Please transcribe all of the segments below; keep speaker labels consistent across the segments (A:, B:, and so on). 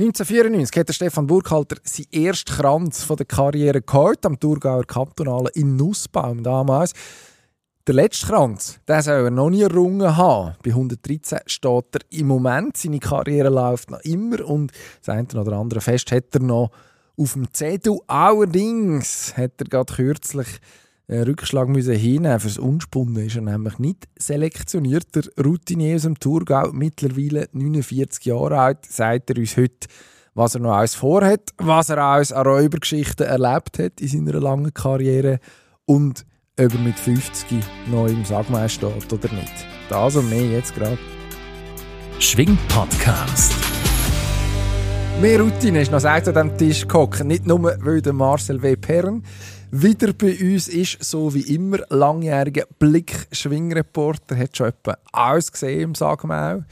A: 1994 hat der Stefan Burkhalter seinen ersten Kranz von der Karriere geholt, am Thurgauer Kantonalen in Nussbaum damals. Der letzte Kranz, den soll er noch nie errungen haben. Bei 113 steht er im Moment. Seine Karriere läuft noch immer und das eine oder andere Fest hat er noch auf dem Zettel. Allerdings hat er gerade kürzlich Rückschlag müssen hinnehmen. Fürs Unspunnen ist er nämlich nicht selektioniert. Der Routinier aus dem Thurgau, mittlerweile 49 Jahre alt, sagt er uns heute, was er noch alles vorhat, was er alles an Räubergeschichten erlebt hat in seiner langen Karriere und ob er mit 50 noch im Sagmeier steht oder nicht. Das und mehr jetzt gerade.
B: Schwing Podcast.
A: Mehr Routine ist noch an diesem Tisch gehockt. Nicht nur, weil der Marcel W. Perren wieder bei uns ist, so wie immer, langjähriger Blick-Schwingreporter, hat schon etwa alles gesehen im Sagmau.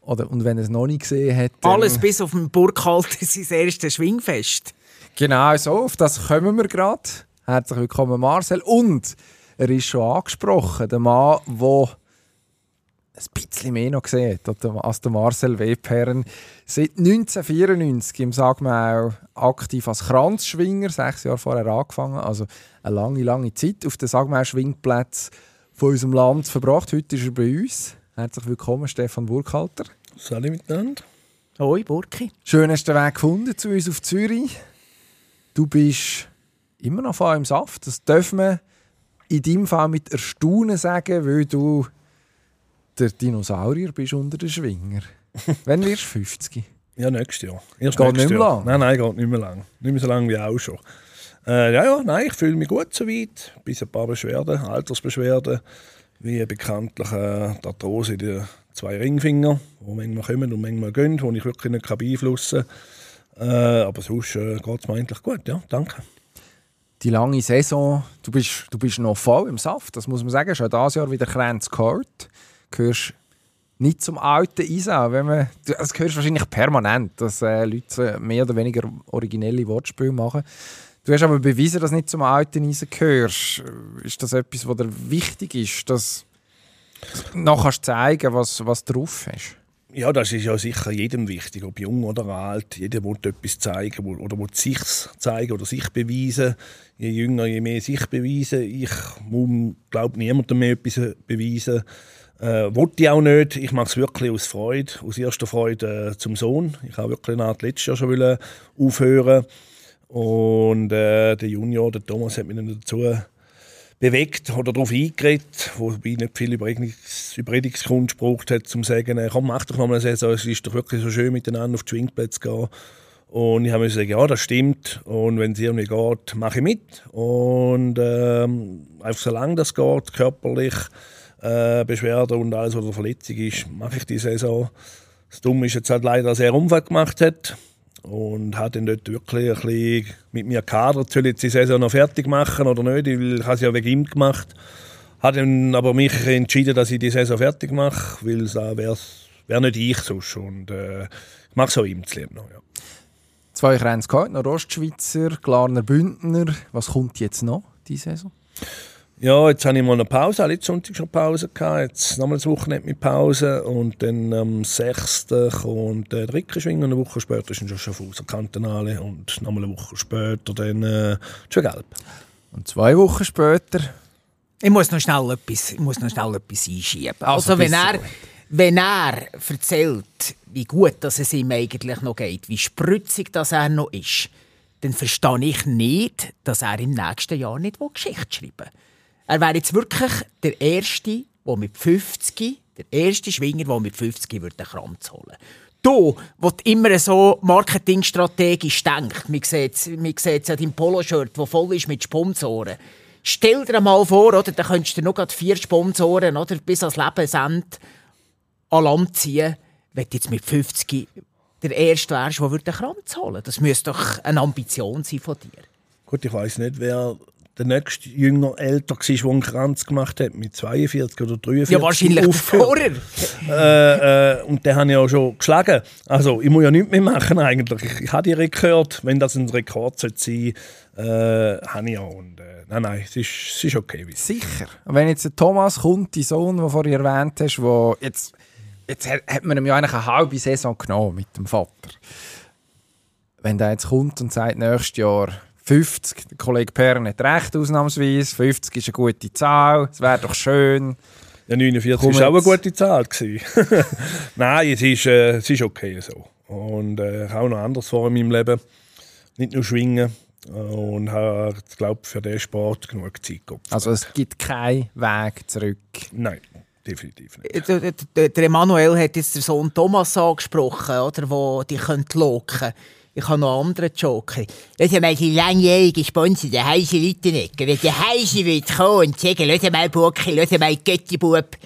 A: Oder, und wenn er es noch nicht gesehen hat...
C: Alles bis auf den Burkhalter sein erstes Schwingfest.
A: Genau so, auf das kommen wir gerade. Herzlich willkommen Marcel. Und er ist schon angesprochen, der Mann, der ein bisschen mehr noch gesehen als der Marcel Webherren. Seit 1994 im Sagmau aktiv als Kranzschwinger, sechs Jahre vorher angefangen, also eine lange, lange Zeit auf den Sagmau-Schwingplätzen von unserem Land verbracht. Heute ist er bei uns. Herzlich willkommen, Stefan Burkhalter.
D: Salut miteinander.
C: Hoi, Burki.
A: Schön hast du den Weg gefunden zu uns auf Zürich. Du bist immer noch voll im Saft. Das dürfen wir in deinem Fall mit Erstaunen sagen, weil du der Dinosaurier bist unter den Schwinger. Wann wirst du 50?
D: Ja, nächstes Jahr. Erst
A: geht
D: nächstes
A: nicht mehr
D: Jahr.
A: lang?
D: Nein, nein, geht nicht mehr lang. Nicht mehr so lange wie auch schon. Äh, ja, ja, nein, ich fühle mich gut soweit. Bis ein paar Beschwerden, Altersbeschwerden, wie bekanntlich äh, die Arthrose in den zwei Ringfinger, die manchmal kommen und manchmal gehen, die ich wirklich nicht beeinflussen kann. Äh, aber sonst äh, geht es mir eigentlich gut, ja, danke.
A: Die lange Saison, du bist, du bist noch voll im Saft, das muss man sagen. Schon dieses Jahr wieder Kränz geholt. Gehörst nicht zum alten Isau. Wenn man, das hörst wahrscheinlich permanent, dass äh, Leute mehr oder weniger originelle Wortspiele machen. Du hast aber bewiesen, dass du nicht zum alten Eisen gehörst. Ist das etwas, was dir wichtig ist, dass du noch kannst zeigen was, was drauf hast?
D: Ja, das ist ja sicher jedem wichtig, ob jung oder alt. Jeder will etwas zeigen oder will sich zeigen oder sich beweisen. Je jünger, je mehr sich beweisen. Ich glaube niemandem mehr etwas beweisen. Äh, wollte ich auch nicht. Ich mache es wirklich aus Freude, aus erster Freude äh, zum Sohn. Ich habe wirklich nach letztes Jahr schon wollen aufhören. Und äh, der Junior, der Thomas, hat mich dann dazu bewegt oder darauf eingeredet, wobei nicht viel Überredungs Überredungskunst gebraucht hat, um zu sagen, äh, komm, mach doch mal eine Saison, es ist doch wirklich so schön, miteinander auf die Schwingplätze zu gehen. Und ich habe mir gesagt, ja, das stimmt. Und wenn es irgendwie geht, mache ich mit. Und ähm, einfach solange das geht, körperlich, äh, Beschwerde und alles, was Verletzung ist, mache ich die Saison. Das Dumme ist jetzt halt leider, dass er gemacht hat. Und hat dann dort wirklich ein bisschen mit mir gehadert, soll ich die Saison noch fertig machen oder nicht, weil ich habe es ja wegen ihm gemacht. Hat dann aber mich entschieden, dass ich die Saison fertig mache, weil es wäre wär nicht ich sonst. Und äh, ich mache es auch ihm zu lieb ja.
A: Zwei Kränze gehabt, noch Ostschweizer, Glarner Bündner. Was kommt jetzt noch, diese Saison?
D: Ja, jetzt habe ich mal eine Pause, letzten Sonntag schon Pause gehabt, jetzt nochmal das Wochenende mit Pause und dann am 6. kommt der dritte Schwingen und eine Woche später ist dann schon Schaffhauser Kantonale und nochmal eine Woche später dann äh, Gelb.
A: Und zwei Wochen später
C: Ich muss noch schnell etwas, ich muss noch schnell etwas einschieben.
A: Also,
C: Also, wenn, er,
A: so.
C: wenn er erzählt, wie gut dass es ihm eigentlich noch geht, wie spritzig das er noch ist, dann verstehe ich nicht, dass er im nächsten Jahr nicht Geschichte schreiben will. Er wäre jetzt wirklich der Erste, der mit 50, der erste Schwinger, der mit 50 würde den Kranz holen Du, du immer so marketingstrategisch denkt, man sieht es man an deinem Poloshirt, das voll ist mit Sponsoren. Stell dir mal vor, oder, da könntest du noch grad vier Sponsoren oder, bis ans Lebensende an Land ziehen, wenn du jetzt mit 50 der Erste wärst, der würde den Kranz holen Das müsste doch eine Ambition sein von dir.
D: Gut, ich weiß nicht, wer der nächste Jünger älter war, der einen Kranz gemacht hat, mit 42 oder 43.
C: Ja, wahrscheinlich
D: aufgehört.
C: vorher.
D: äh, äh, und den habe ich ja schon geschlagen. Also, ich muss ja nichts mehr machen eigentlich. Ich, ich habe die gehört. Wenn das ein Rekord sollte sein äh, habe ich ja. Und, äh, nein, nein, es ist, es ist okay.
A: Sicher. Und wenn jetzt der Thomas kommt, dein Sohn, den du vorhin erwähnt hast, wo jetzt, jetzt hat hat man ihm ja eigentlich eine halbe Saison genommen mit dem Vater. wenn der jetzt kommt und sagt, nächstes Jahr 50, der Kollege Perren hat recht ausnahmsweise, 50 ist eine gute Zahl, es wäre doch schön.
D: Ja, 49
A: Komm
D: war auch eine gute Zahl. Nein, es ist, äh, es ist okay so. Und äh, ich habe auch noch anderes vor in meinem Leben. Nicht nur schwingen. Und habe, glaube für diesen Sport genug Zeit gehabt.
A: Also es gibt keinen Weg zurück.
D: Nein, definitiv nicht.
C: Äh, Der, der, der Emanuel hat jetzt den Sohn Thomas angesprochen, oder, wo die könnt locken Ich habe noch einen anderen Joker. Schau mal, die langjährige Sponsor, der Heise Lüttenegger. Wenn der Heise will kommen und sagen, schau mal, Burki, schau mal, Göttibub,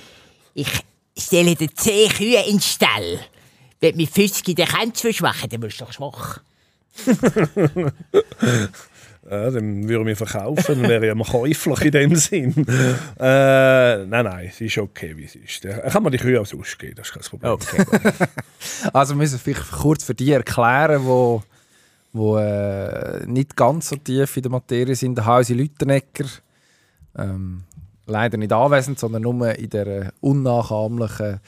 C: ich stelle dir 10 Kühe in den Stall. Wenn mit 50 den kannst du dann wirst du doch schwach.
D: Ja, dann würde ich mich verkaufen, dann wäre ich ja käuflich in dem Sinn. äh, nein, nein, es ist okay, wie es ist. Da kann man die Kühe auch sonst geben, das ist kein Problem.
C: Okay.
A: Also wir müssen vielleicht kurz für die erklären, wo, wo äh, nicht ganz so tief in der Materie sind. Der Hausi Lüttenegger, ähm, leider nicht anwesend, sondern nur in der unnachahmlichen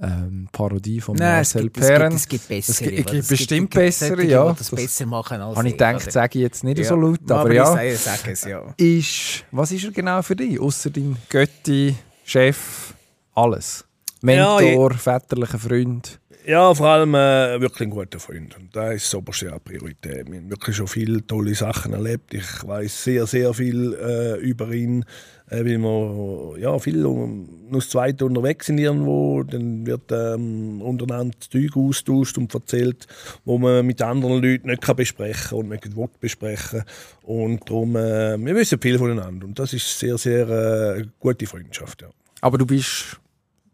A: ähm, Parodie von
C: Nein, es
A: Marcel
C: gibt, es gibt,
A: Perren.
C: es gibt bessere.
A: Es gibt- es gibt bestimmt bessere, ja.
C: das
A: Das
C: besser machen als
A: Habe ich
C: ich,
A: gedacht,
C: oder?
A: sage ich jetzt nicht so laut,
C: Ja,
A: aber,
C: ich
A: ja.
C: sage, sage es, ja.
A: Ist, was ist er genau für dich? Außer dein Götti, Chef, alles. Mentor, väterlicher Freund.
D: Ja, vor allem äh, wirklich ein guter Freund. Und da ist das oberste an Priorität. Wir haben wirklich schon viele tolle Sachen erlebt. Ich weiß sehr, sehr viel äh, über ihn, weil wir ja, viel um, nur Zweite unterwegs sind irgendwo. Dann wird ähm, untereinander das Zeug austauscht und erzählt, wo man mit anderen Leuten nicht kann besprechen und nicht will besprechen Und darum, äh, wir wissen viel voneinander. Und das ist sehr, sehr äh, gute Freundschaft. Ja.
A: Aber du bist,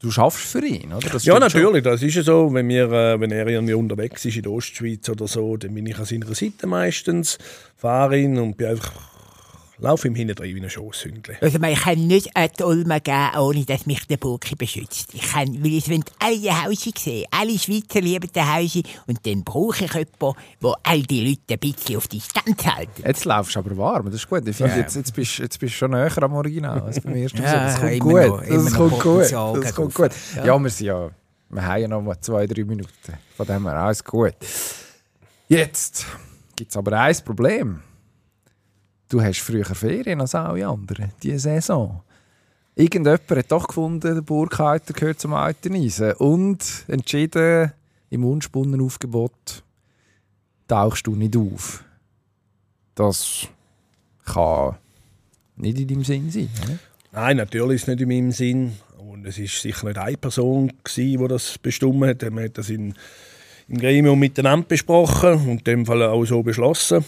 A: du schaffst für ihn, oder? Das
D: Ja,
A: stimmt schon.
D: natürlich, das ist ja so. Wenn, wir, äh, wenn er irgendwie unterwegs ist in der Ostschweiz oder so, dann bin ich an seiner Seite meistens, fahre ihn und bin einfach, laufe ihm hinten drin wie ein Schosshündchen.
C: Also, ich kann nicht an die gehen, ohne dass mich der Burki beschützt. Ich kann, weil ich will alle Hause sehen. Alle Schweizer lieben den Hause. Und dann brauche ich jemanden, der all die Leute ein bisschen auf Distanz hält.
A: Jetzt laufst du aber warm, das ist gut. Ich finde, jetzt, jetzt, bist, jetzt bist du schon näher am Original als beim ersten
C: Ja,
A: Besuch. Das kommt
C: immer
A: gut.
C: noch-
A: das kommt gut. Das kommt gut.
C: rauf.
A: Ja. wir sind ja, wir haben ja noch mal zwei, drei Minuten. Von dem her alles gut. Jetzt gibt es aber ein Problem. Du hast früher Ferien als alle anderen, diese Saison. Irgendjemand hat doch gefunden, der Burkhalter gehört zum alten Eisen und entschieden, im Unspunnenaufgebot tauchst du nicht auf. Das kann nicht in deinem Sinn sein. Oder?
D: Nein, natürlich ist es nicht in meinem Sinn. Und es ist sicher nicht eine Person, gewesen, die das bestimmt hat. Man hat das in, im Gremium miteinander besprochen und in dem Fall auch so beschlossen.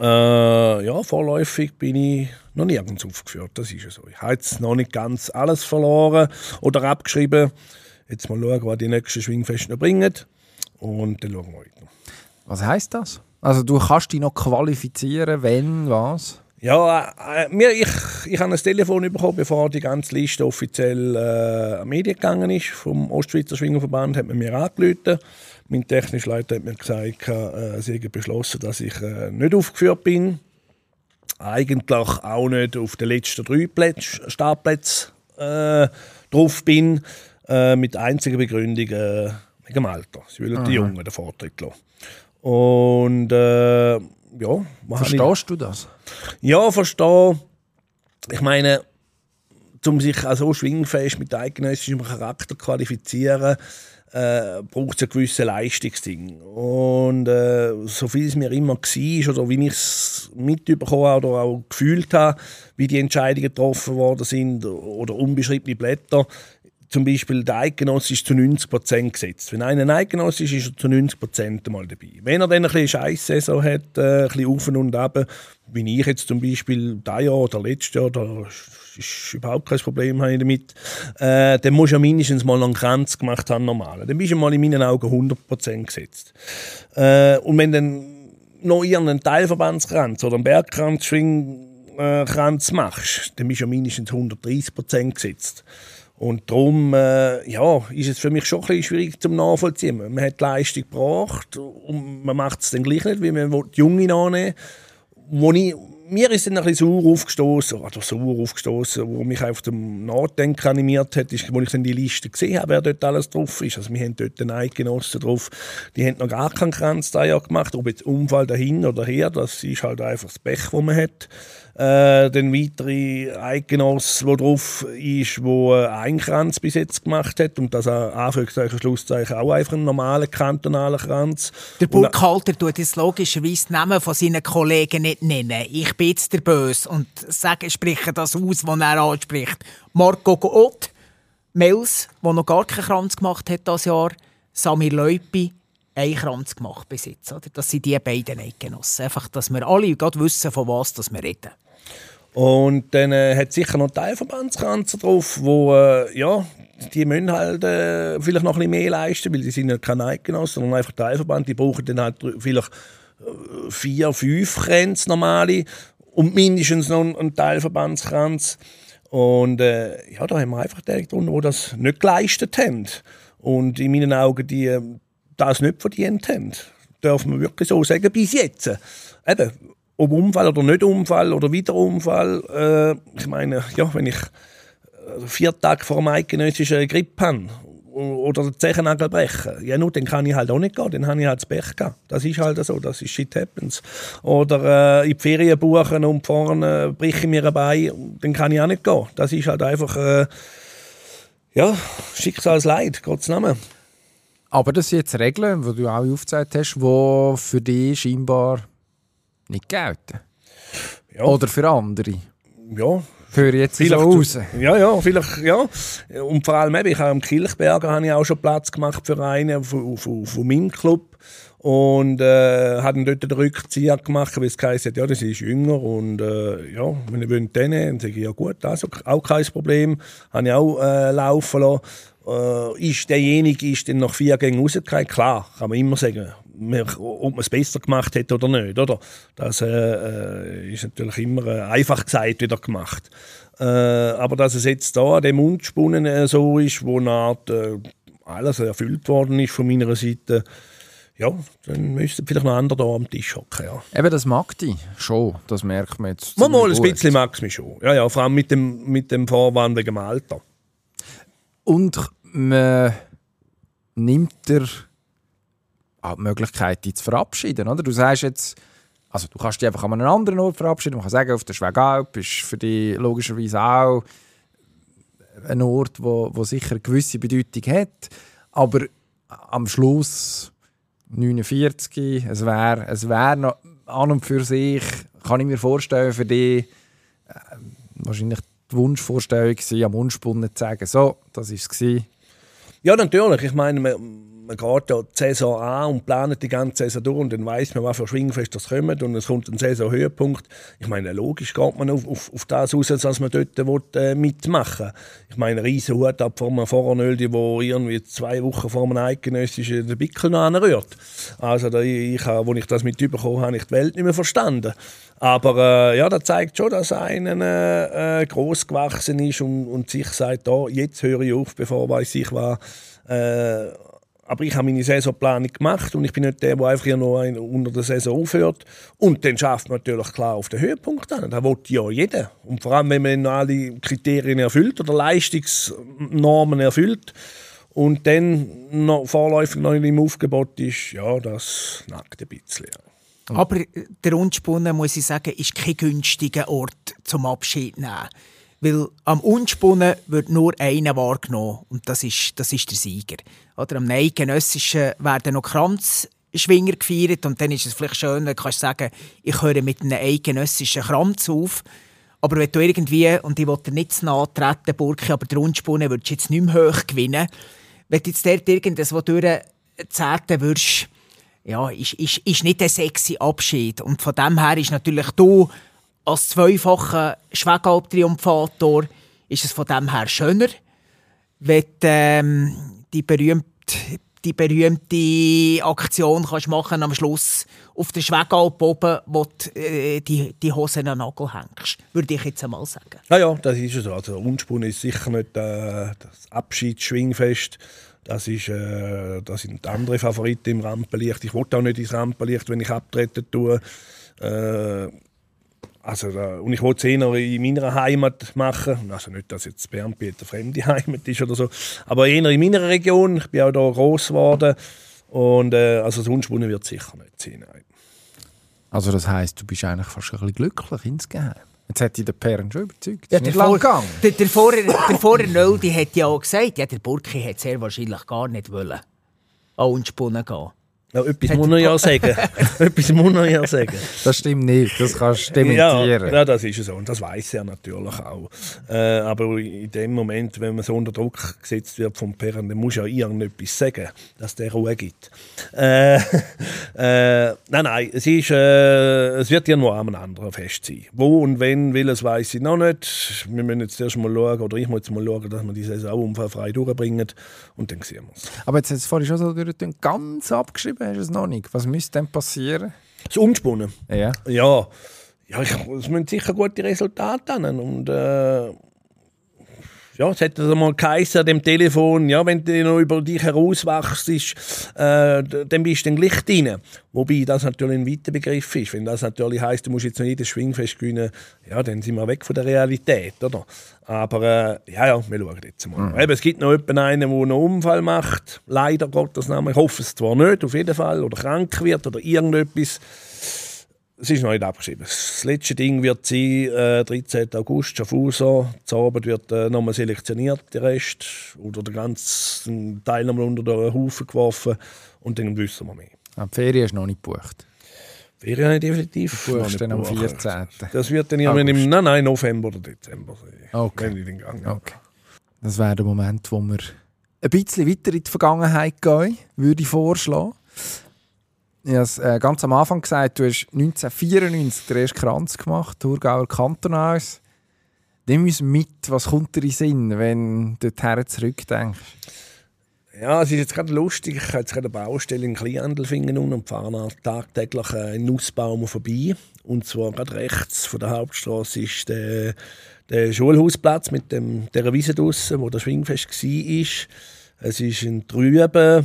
D: Äh, ja, vorläufig bin ich noch nirgends aufgeführt. Das ist ja so. Ich habe jetzt noch nicht ganz alles verloren oder abgeschrieben. Jetzt mal schauen, was die nächsten Schwingfeste noch bringen. Und dann schauen wir weiter.
A: Was heißt das? Also du kannst dich noch qualifizieren, wenn, was?
D: Ja, äh, mir, ich, ich habe ein Telefon bekommen, bevor die ganze Liste offiziell äh, an die Medien gegangen ist. Vom Ostschweizer Schwingerverband hat man mir angerufen. Mein technischer Leiter hat mir gesagt, äh, sie haben beschlossen, dass ich äh, nicht aufgeführt bin. Eigentlich auch nicht auf den letzten drei Plätz, Startplätzen äh, drauf bin. Äh, mit einziger Begründung äh, wegen dem Alter. Sie wollen die Jungen den Vortritt lassen. Und äh, ja, ich-
A: Verstehst du das?
D: ja, verstehe. Ich meine, um sich auch so schwingfest mit eidgenössischem Charakter qualifizieren, äh, braucht es ein gewisses Leistungsding. Und äh, so viel es mir immer war oder wie ich es mitbekommen habe oder auch gefühlt habe, wie die Entscheidungen getroffen worden sind oder unbeschriebene Blätter, zum Beispiel der Eidgenosse ist zu 90% gesetzt. Wenn einer ein Eidgenosse ist, ist er zu 90% mal dabei. Wenn er dann ein bisschen Scheisssaison hat, äh, ein bisschen auf und ab, bin ich jetzt zum Beispiel dieses Jahr oder letztes Jahr, da ist überhaupt kein Problem damit, äh, dann musst du ja mindestens mal einen Kranz gemacht haben, normal. Dann bist du mal in meinen Augen 100% gesetzt. Äh, und wenn dann noch irgendeinen Teilverbandskranz oder einen Bergkranz, Schwingkranz machst, dann bist du ja mindestens 130% gesetzt. Und darum äh, ja, ist es für mich schon ein bisschen schwierig zum Nachvollziehen. Man hat die Leistung gebracht und man macht es dann gleich nicht, weil man will die Junge annehmen Wo ich mir ist dann ein bisschen sauer aufgestoßen, oder sauer aufgestoßen, wo mich auf dem Nachdenken animiert hat, ist, als ich dann die Liste gesehen habe, wer dort alles drauf ist. Also wir haben dort einen Eidgenossen drauf, die haben noch gar keinen Kranz da gemacht, ob jetzt Unfall dahin oder her, das ist halt einfach das Pech, das man hat. Äh, dann weitere Eidgenossen, wo drauf ist, wo äh, ein Kranz bis jetzt gemacht hat und das Anführungszeichen, Schlusszeichen auch einfach ein normaler kantonaler Kranz.
C: Der Burghalter tut jetzt logischerweise die Namen von seinen Kollegen nicht nennen. Ich bin jetzt der Böse und sage, spreche das aus, was er anspricht. Marco Gott, Mels, der noch gar keinen Kranz gemacht hat das Jahr, Samir Leupi, einen Kranz gemacht bis jetzt. Oder? Das sind die beiden Eidgenossen. Einfach, dass wir alle gerade wissen, von was wir reden.
D: Und dann äh, hat sicher noch Teilverbandskranzer drauf, wo, äh, ja, die müssen halt äh, vielleicht noch ein bisschen mehr leisten, weil die sind ja keine Eidgenossen, sondern einfach Teilverband. Die brauchen dann halt vielleicht äh, vier, fünf Kränze normale und mindestens noch einen Teilverbandskranz. Und äh, ja, da haben wir einfach die drunter, die das nicht geleistet haben. Und in meinen Augen, die äh, das nicht verdient haben. Dürfen wir wirklich so sagen, bis jetzt. Eben, ob Unfall oder nicht Unfall oder wieder Unfall. Äh, ich meine, ja, wenn ich äh, vier Tage vor dem eidgenössischen Grippe habe oder den Zechennagel brechen, ja, nur, dann kann ich halt auch nicht gehen, dann habe ich halt das Pech gehabt. Das ist halt so, das ist shit happens. Oder äh, in die Ferien buchen und vorne breche ich mir ein Bein, dann kann ich auch nicht gehen. Das ist halt einfach, äh, ja, Schicksalsleid, Gottes Namen.
A: Aber das sind jetzt Regeln, die du auch aufgezeigt hast, die für dich scheinbar nicht gelten. Ja. Oder für andere.
D: Ja.
A: Für jetzt vielleicht, so raus.
D: Ja, ja, vielleicht, ja. Und vor allem, ich habe am Kirchberger habe ich auch schon Platz gemacht für einen von, von, von meinem Club. Und äh, hat dort den Rückzieher gemacht, weil es geheißen hat, ja, das ist jünger und äh, ja, wenn ihr wollt, dann, dann sage ich, ja gut, also auch kein Problem, habe ich auch äh, laufen lassen. Äh, ist derjenige ist dann nach vier Gängen rausgekommen? Klar, kann man immer sagen ob man es besser gemacht hat oder nicht. Oder? Das äh, äh, ist natürlich immer äh, einfach gesagt wieder gemacht. Äh, aber dass es jetzt da an dem Mundspunnen äh, so ist, wo eine Art, alles erfüllt worden ist von meiner Seite, ja, dann müsste vielleicht noch andere da am Tisch hocken. Ja.
A: Eben, das mag die schon, das merkt man jetzt.
D: Mal, mal ein bisschen mag es mich schon. Ja, ja, vor allem mit dem, mit dem Vorwand wegen dem Alter.
A: Und man nimmt der auch die Möglichkeit, dich zu verabschieden. Oder? Du sagst jetzt, also du kannst dich einfach an einem anderen Ort verabschieden. Man kann sagen, auf der Schwegalp ist für dich logischerweise auch ein Ort, wo, wo sicher eine gewisse Bedeutung hat. Aber am Schluss 49, es wäre es wär noch an und für sich, kann ich mir vorstellen, für dich äh, wahrscheinlich die Wunschvorstellung war, am Wunschbund zu sagen, so, das war es.
D: Ja, natürlich. Ich meine, geht ja die Saison an und plant die ganze Saison durch und dann weiß man, was für Schwingfest das kommt und es kommt ein Saisonhöhepunkt. Ich meine, logisch geht man auf, auf, auf das aus, was man dort will, äh, mitmachen will. Ich meine, riesen Hut ab von einem Voranöldi, der irgendwie zwei Wochen vor einem eidgenössischen den Bickel noch anrührt. Also, da, ich, als ich das mitbekommen habe, ich die Welt nicht mehr verstanden. Aber äh, ja, das zeigt schon, dass einer äh, groß gewachsen ist und, und sich sagt, da, jetzt höre ich auf, bevor weiß ich was. Äh, aber ich habe meine Saisonplanung gemacht und ich bin nicht der, der einfach hier noch unter der Saison aufhört. Und dann schafft man natürlich klar auf den Höhepunkt an. Da will ja jeder. Und vor allem, wenn man alle Kriterien erfüllt oder Leistungsnormen erfüllt und dann noch vorläufig noch im Aufgebot ist, ja, das nackt ein bisschen.
C: Aber der Unspunnen, muss ich sagen, ist kein günstiger Ort zum Abschied nehmen. Weil am Unspunnen wird nur einer wahrgenommen und das ist, das ist der Sieger. Oder am Eidgenössischen werden noch Kranzschwinger gefeiert und dann ist es vielleicht schön, wenn du sagen ich höre mit einem eidgenössischen Kranz auf. Aber wenn du irgendwie, und ich will dir nicht zu nahe treten, Burki, aber der Unspunnen würdest du jetzt nicht mehr hoch gewinnen. Wenn du jetzt dort irgendwas durchzählen würdest, ja, ist, ist, ist nicht ein sexy Abschied. Und von dem her ist natürlich du als zweifacher Schwegalp-Triumphator ist es von dem her schöner, wenn ähm, die, berühmte, die berühmte Aktion kannst machen am Schluss auf der Schwegalp oben, wo du äh, die, die Hose an den Nagel hängst. Würde ich jetzt einmal sagen.
D: Ja, ja, das ist es. Also, Unspun ist sicher nicht äh, das Abschiedsschwingfest. Das, ist, äh, das sind andere Favoriten im Rampenlicht. Ich wollte auch nicht ins Rampenlicht, wenn ich abtreten tue. Äh, Also, da, und ich wollte es eher in meiner Heimat machen. Also nicht, dass jetzt Bernbiet eine fremde Heimat ist oder so, aber eher in meiner Region. Ich bin auch hier groß geworden. Und äh, also sonst wird es sicher nicht sein. Nein.
A: Also das heisst, du bist eigentlich fast ein bisschen glücklich insgeheim. Jetzt hat dich der Perren schon überzeugt.
C: Ja, der, Vor
A: gegangen.
C: der, der Vorher, der Vorher Nöldi hat ja auch gesagt, ja, der Burki hat sehr wahrscheinlich gar nicht wollen an uns Spunnen gehen.
D: Ja, etwas muss er ja sagen. etwas muss er ja sagen.
A: Das stimmt nicht, das kannst du
D: Ja,
A: dementieren.
D: ja, das ist so. Und das weiß er natürlich auch. Äh, aber in dem Moment, wenn man so unter Druck gesetzt wird vom Perren, dann muss ja irgendetwas sagen, dass der Ruhe gibt. Äh, äh, nein, nein, es, ist, äh, es wird ja nur an einem anderen Fest sein. Wo und wenn, will es weiß ich noch nicht. Wir müssen jetzt erst mal schauen, oder ich muss jetzt mal schauen, dass wir die Saison unfallfrei durchbringen und dann sehen wir es.
A: Aber jetzt hast du es vorhin schon so ganz abgeschrieben hast du es noch nicht. Was müsste denn passieren?
D: Das Umspunnen.
A: Ja.
D: Ja, ja ich, es müssen sicher gute Resultate haben. Und äh, ja, es hat also mal an dem Telefon, ja, wenn du noch über dich herauswachst, äh, dann bist du dann gleich drin. Wobei das natürlich ein weiter Begriff ist. Wenn das natürlich heisst, du musst jetzt noch jedes Schwingfest gewinnen, ja, dann sind wir weg von der Realität, oder? Aber äh, ja, ja, wir schauen jetzt mal. Eben, es gibt noch jemanden, einen, der einen Unfall macht, leider Gottes Namen. Ich hoffe es zwar nicht, auf jeden Fall, oder krank wird oder irgendetwas. Es ist noch nicht abgeschrieben. Das letzte Ding wird sein, äh, 13. August, Schaffhausen. Zur Abend wird äh, nochmal selektioniert, der Rest. Oder der ganze Teil nochmal unter den Haufen geworfen. Und dann wissen wir mehr.
A: Ah, Die Ferien ist noch nicht gebucht.
D: Definitiv.
A: Du
D: noch
A: buchst
D: nicht
A: dann am
D: gebucht.
A: 14.
D: Das wird dann irgendwann im nein, nein, November oder Dezember sein.
A: Okay.
D: Wenn ich den Gang habe.
A: Okay. Das wäre der Moment, wo wir ein bisschen weiter in die Vergangenheit gehen, würde ich vorschlagen. Ich habe es äh, ganz am Anfang gesagt, du hast 1994 den ersten Kranz gemacht, Thurgauer Kantonals. Nimm uns mit, was kommt dir in Sinn, wenn du dorthin zurückdenkst?
D: Ja, es ist jetzt gerade lustig. Ich habe jetzt gerade eine Baustelle in Kleinhandelfingen und fahre tagtäglich äh, Nussbaum vorbei. Und zwar gerade rechts von der Hauptstraße ist der, der Schulhausplatz mit dem, der Wiese draussen, wo das Schwingfest war. Es ist ein trüber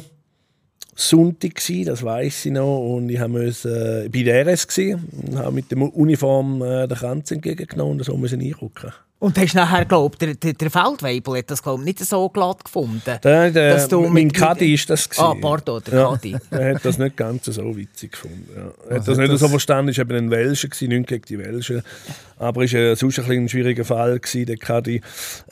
D: Sonntag, gsi, das weiß ich noch. Und ich habe äh, bei der RS gsi und habe mit der Uniform äh, den Kranz entgegengenommen und so müssen einrücken.
C: Und hast nachher, glaub der, der, der Feldweibel hat das, glaub nicht so glatt gefunden.
D: Der, der,
C: Dass du
D: mein Caddy ist das.
C: Ah,
D: gewesen.
C: pardon, der
D: Ja. Er hat das nicht ganz so witzig gefunden. Ja. Er hat
A: Was
D: das nicht
A: das-
D: so verstanden, war eben ein Welscher, gewesen, nicht gegen die Welschen. Aber es war äh, sonst ein, ein schwieriger Fall, gewesen, der Caddy.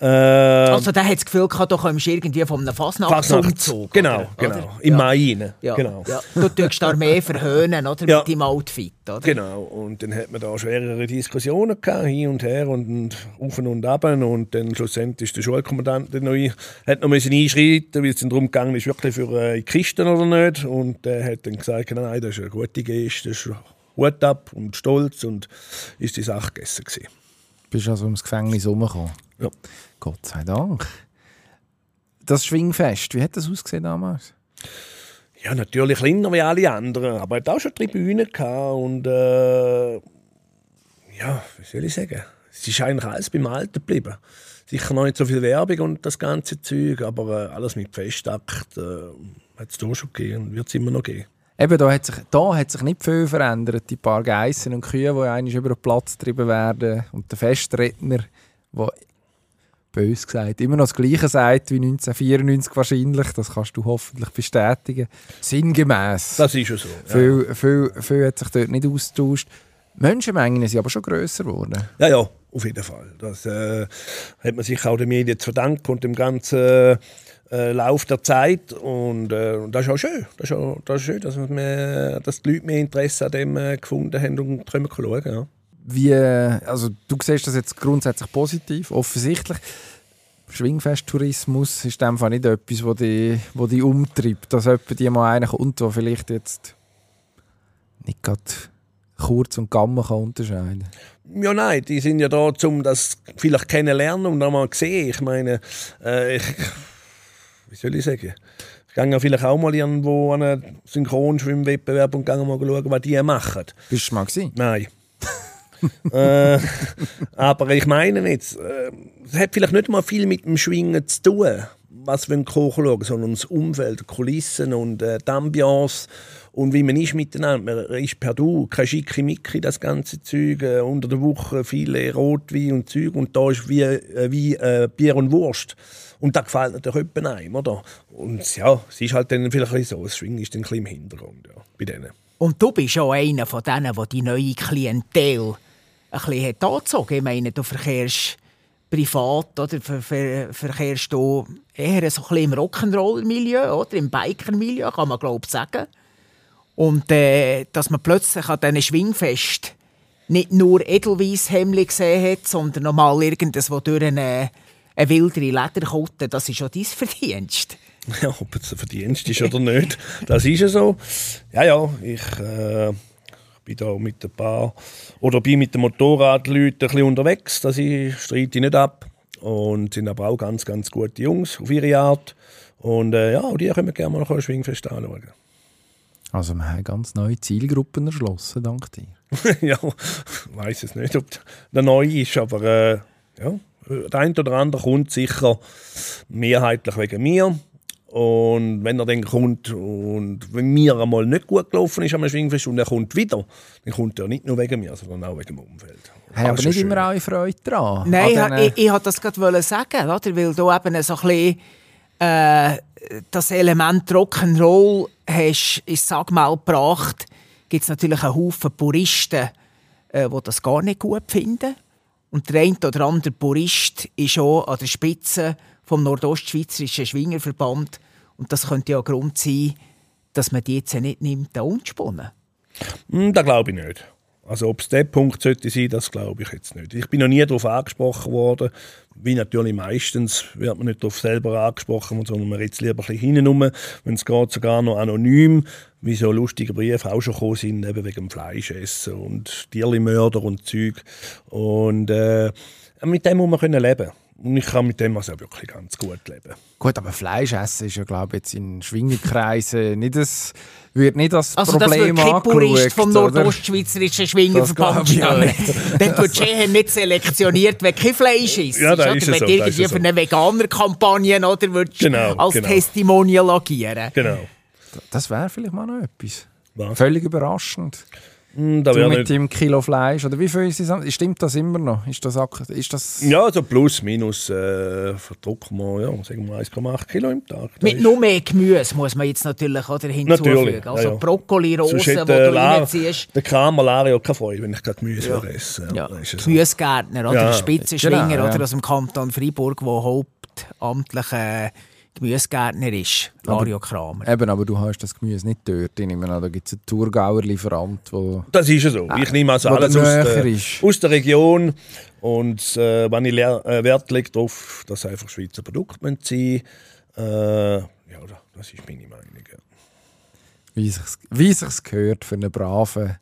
D: Äh,
C: Also der hat das Gefühl gehabt, du kommst irgendwie von einem Fasnachtsumzug.
D: Genau,
C: oder?
D: genau.
C: Oder?
D: Im
C: ja.
D: Mai rein.
C: Ja.
D: Genau.
C: Ja. Du tust da mehr verhöhnen, oder?
D: Ja.
C: Mit deinem Outfit, oder?
D: Genau, und dann hat man da schwerere Diskussionen gehabt, hin und her und, und auf und ab. Und dann schlussendlich ist der Schulkommandant noch, ein- hat noch müssen einschreiten, weil es darum gegangen ist, wirklich für äh, die Kisten oder nicht. Und der hat dann gesagt, nein, das ist eine gute Geste, das ist Hut ab und stolz und ist die Sache gegessen gewesen.
A: Bist also ums Gefängnis rumgekommen?
D: Ja.
A: Gott sei Dank. Das Schwingfest, wie hat das ausgesehen damals?
D: Ja, natürlich kleiner wie alle anderen, aber er hat auch schon Tribünen gehabt und äh, ja, wie soll ich sagen? Es ist eigentlich alles beim Alten geblieben. Sicher noch nicht so viel Werbung und das ganze Zeug, aber äh, alles mit Festakt äh, hat es da schon gegeben und wird es immer noch geben.
A: Eben, da hat, sich, da hat sich nicht viel verändert. Die paar Geissen und Kühe, die eigentlich über den Platz getrieben werden. Und der Festredner, der bös gesagt immer noch das Gleiche sagt wie 1994 wahrscheinlich. Das kannst du hoffentlich bestätigen. Sinngemäß.
D: Das ist ja so. Ja,
A: Viel, viel, viel hat sich dort nicht austauscht. Menschenmengen sind aber schon grösser geworden.
D: ja, ja auf jeden Fall. Das äh, hat man sich auch den Medien zu verdanken und dem ganzen äh, Lauf der Zeit. Und, äh, das ist auch schön. Das ist, auch, das ist schön, dass, wir, dass die Leute mehr Interesse an dem äh, gefunden haben und können schauen. Ja.
A: Wie, also du siehst das jetzt grundsätzlich positiv, offensichtlich. Schwingfest-Tourismus ist in dem Fall nicht etwas, das dich, wo dich umtreibt, dass jemand die mal einer kommt, der vielleicht jetzt nicht gerade kurz und gamma kann unterscheiden
D: Ja, nein, die sind ja da, um das vielleicht kennenlernen und einmal sehen. Ich meine, äh, ich, wie soll ich sagen? Ich gehe ja vielleicht auch mal irgendwo an einen Synchronschwimmwettbewerb und gehe mal schauen, was die machen.
A: Bist du mal gewesen?
D: Nein. äh, aber ich meine jetzt, äh, es hat vielleicht nicht mal viel mit dem Schwingen zu tun, was wir schauen, sondern das Umfeld, Kulissen und äh, die Ambiance und wie man ist miteinander. Man ist per Du, kein Schickimicki, das ganze Zeug. Äh, unter der Woche viele Rotwein und Zeug und da ist wie, äh, wie äh, Bier und Wurst. Und das gefällt natürlich jemandem einem, oder? Und ja, es ist halt dann vielleicht so, das Schwingen ist dann ein bisschen im Hintergrund, ja, bei denen.
C: Und du bist auch einer von denen, der die neue Klientel ein bisschen hat angezogen. Ich meine, du verkehrst privat oder ver ver verkehrst du eher so ein bisschen im Rock'n'Roll-Milieu oder im Biker-Milieu, kann man glaube ich sagen. Und äh, dass man plötzlich an diesen Schwingfest nicht nur Edelweisshemli gesehen hat, sondern nochmal irgendwas, wo durch eine, eine wildere Lederkutte, das ist schon dein Verdienst.
D: Ja, ob es ein Verdienst ist oder nicht, das ist ja so. Ja, ja, ich äh, bin da mit ein paar, oder bin mit den Motorradleuten ein unterwegs, das streite ich nicht ab. Und sind aber auch ganz, ganz gute Jungs auf ihre Art. Und äh, ja, die können wir gerne mal noch ein Schwingfest anschauen.
A: Also wir haben ganz neue Zielgruppen erschlossen, dank dir.
D: ja, ich weiß es nicht, ob der neu ist, aber äh, ja, der eine oder andere kommt sicher mehrheitlich wegen mir. Und wenn er dann kommt und wenn mir einmal nicht gut gelaufen ist am Schwingfest und er kommt wieder, dann kommt er nicht nur wegen mir, sondern auch wegen dem Umfeld.
A: Hey, aber
D: ist
A: nicht
D: schön.
A: immer alle Freude dran.
C: Nein,
A: An
C: ich, ich, ich wollte das gerade sagen, oder? weil du eben so ein bisschen äh, das Element Rock'n'Roll hast ins Sagmal gebracht, gibt es natürlich einen Haufen Puristen, äh, die das gar nicht gut finden. Und der eine oder andere Purist ist auch an der Spitze vom Nordostschweizerischen Schwingerverband. Und das könnte ja ein Grund sein, dass man die jetzt nicht nimmt, da umzuspannen.
D: Hm, das glaube ich nicht. Also ob es der Punkt sollte sein, das glaube ich jetzt nicht. Ich bin noch nie darauf angesprochen worden. Wie natürlich meistens wird man nicht darauf selber angesprochen, sondern man redet lieber ein bisschen Wenn es geht, sogar noch anonym, wie so lustige Briefe auch schon gekommen sind, eben wegen Fleischessen und Tierlimörder und Zeug. Und äh, mit dem muss man können leben. Und ich kann mit dem also wirklich ganz gut leben.
A: Gut, aber Fleisch essen ist ja, glaube ich, jetzt in Schwingerkreisen nicht das, wird nicht als
C: Also das
A: Problem
C: wird kein Purist
A: angeschaut,
C: vom
A: oder?
C: Nordostschweizerischen Schwingerverband
A: Das
C: stehen. Dann wird Schehen nicht selektioniert, wenn kein Fleisch ist.
D: Ja, da
C: oder?
D: ist es
C: Wenn
D: so,
C: irgendwie für eine Veganer-Kampagne oder würdest
D: Genau,
C: als
D: genau.
C: Testimonial agieren.
D: Genau.
A: Das wäre vielleicht mal noch etwas.
D: Was?
A: Völlig überraschend.
D: Hm, da
A: Du mit
D: nicht
A: dem Kilo Fleisch, oder wie viel ist es? Stimmt das immer noch? Ist das, ist das
D: Ja, so plus, minus äh, verdrucken wir, ja, sagen wir 1,8 Kilo im Tag. Das
C: Mit
D: ist-
C: nur mehr Gemüse muss man jetzt natürlich oder hinzufügen.
D: Natürlich,
C: Also
D: ja, ja.
C: Brokkoli, Rosen, die du
D: äh, Lara-
C: reinziehst.
D: Der Kramer Lario keine Freude, wenn ich gerade Gemüse.
C: Ja,
D: das ist so.
C: Gemüsegärtner oder
D: Ja,
C: Spitzenschwinger
A: genau, ja.
C: oder aus dem Kanton Freiburg, der hauptamtlicher Gemüsegärtner ist, Mario Kramer.
A: Eben, aber du hast das Gemüse nicht dort. Ich nehme an, da gibt es einen Thurgauer Lieferant, der
D: Das ist ja so. Ich nehme also
A: Wo
D: alles aus der, aus der Region. Und äh, wenn ich äh, Wert lege darauf, dass einfach Schweizer Produkte müssen sein äh, ja, das ist meine Meinung. Ja.
A: wie sich's, wie sich's gehört für einen braven,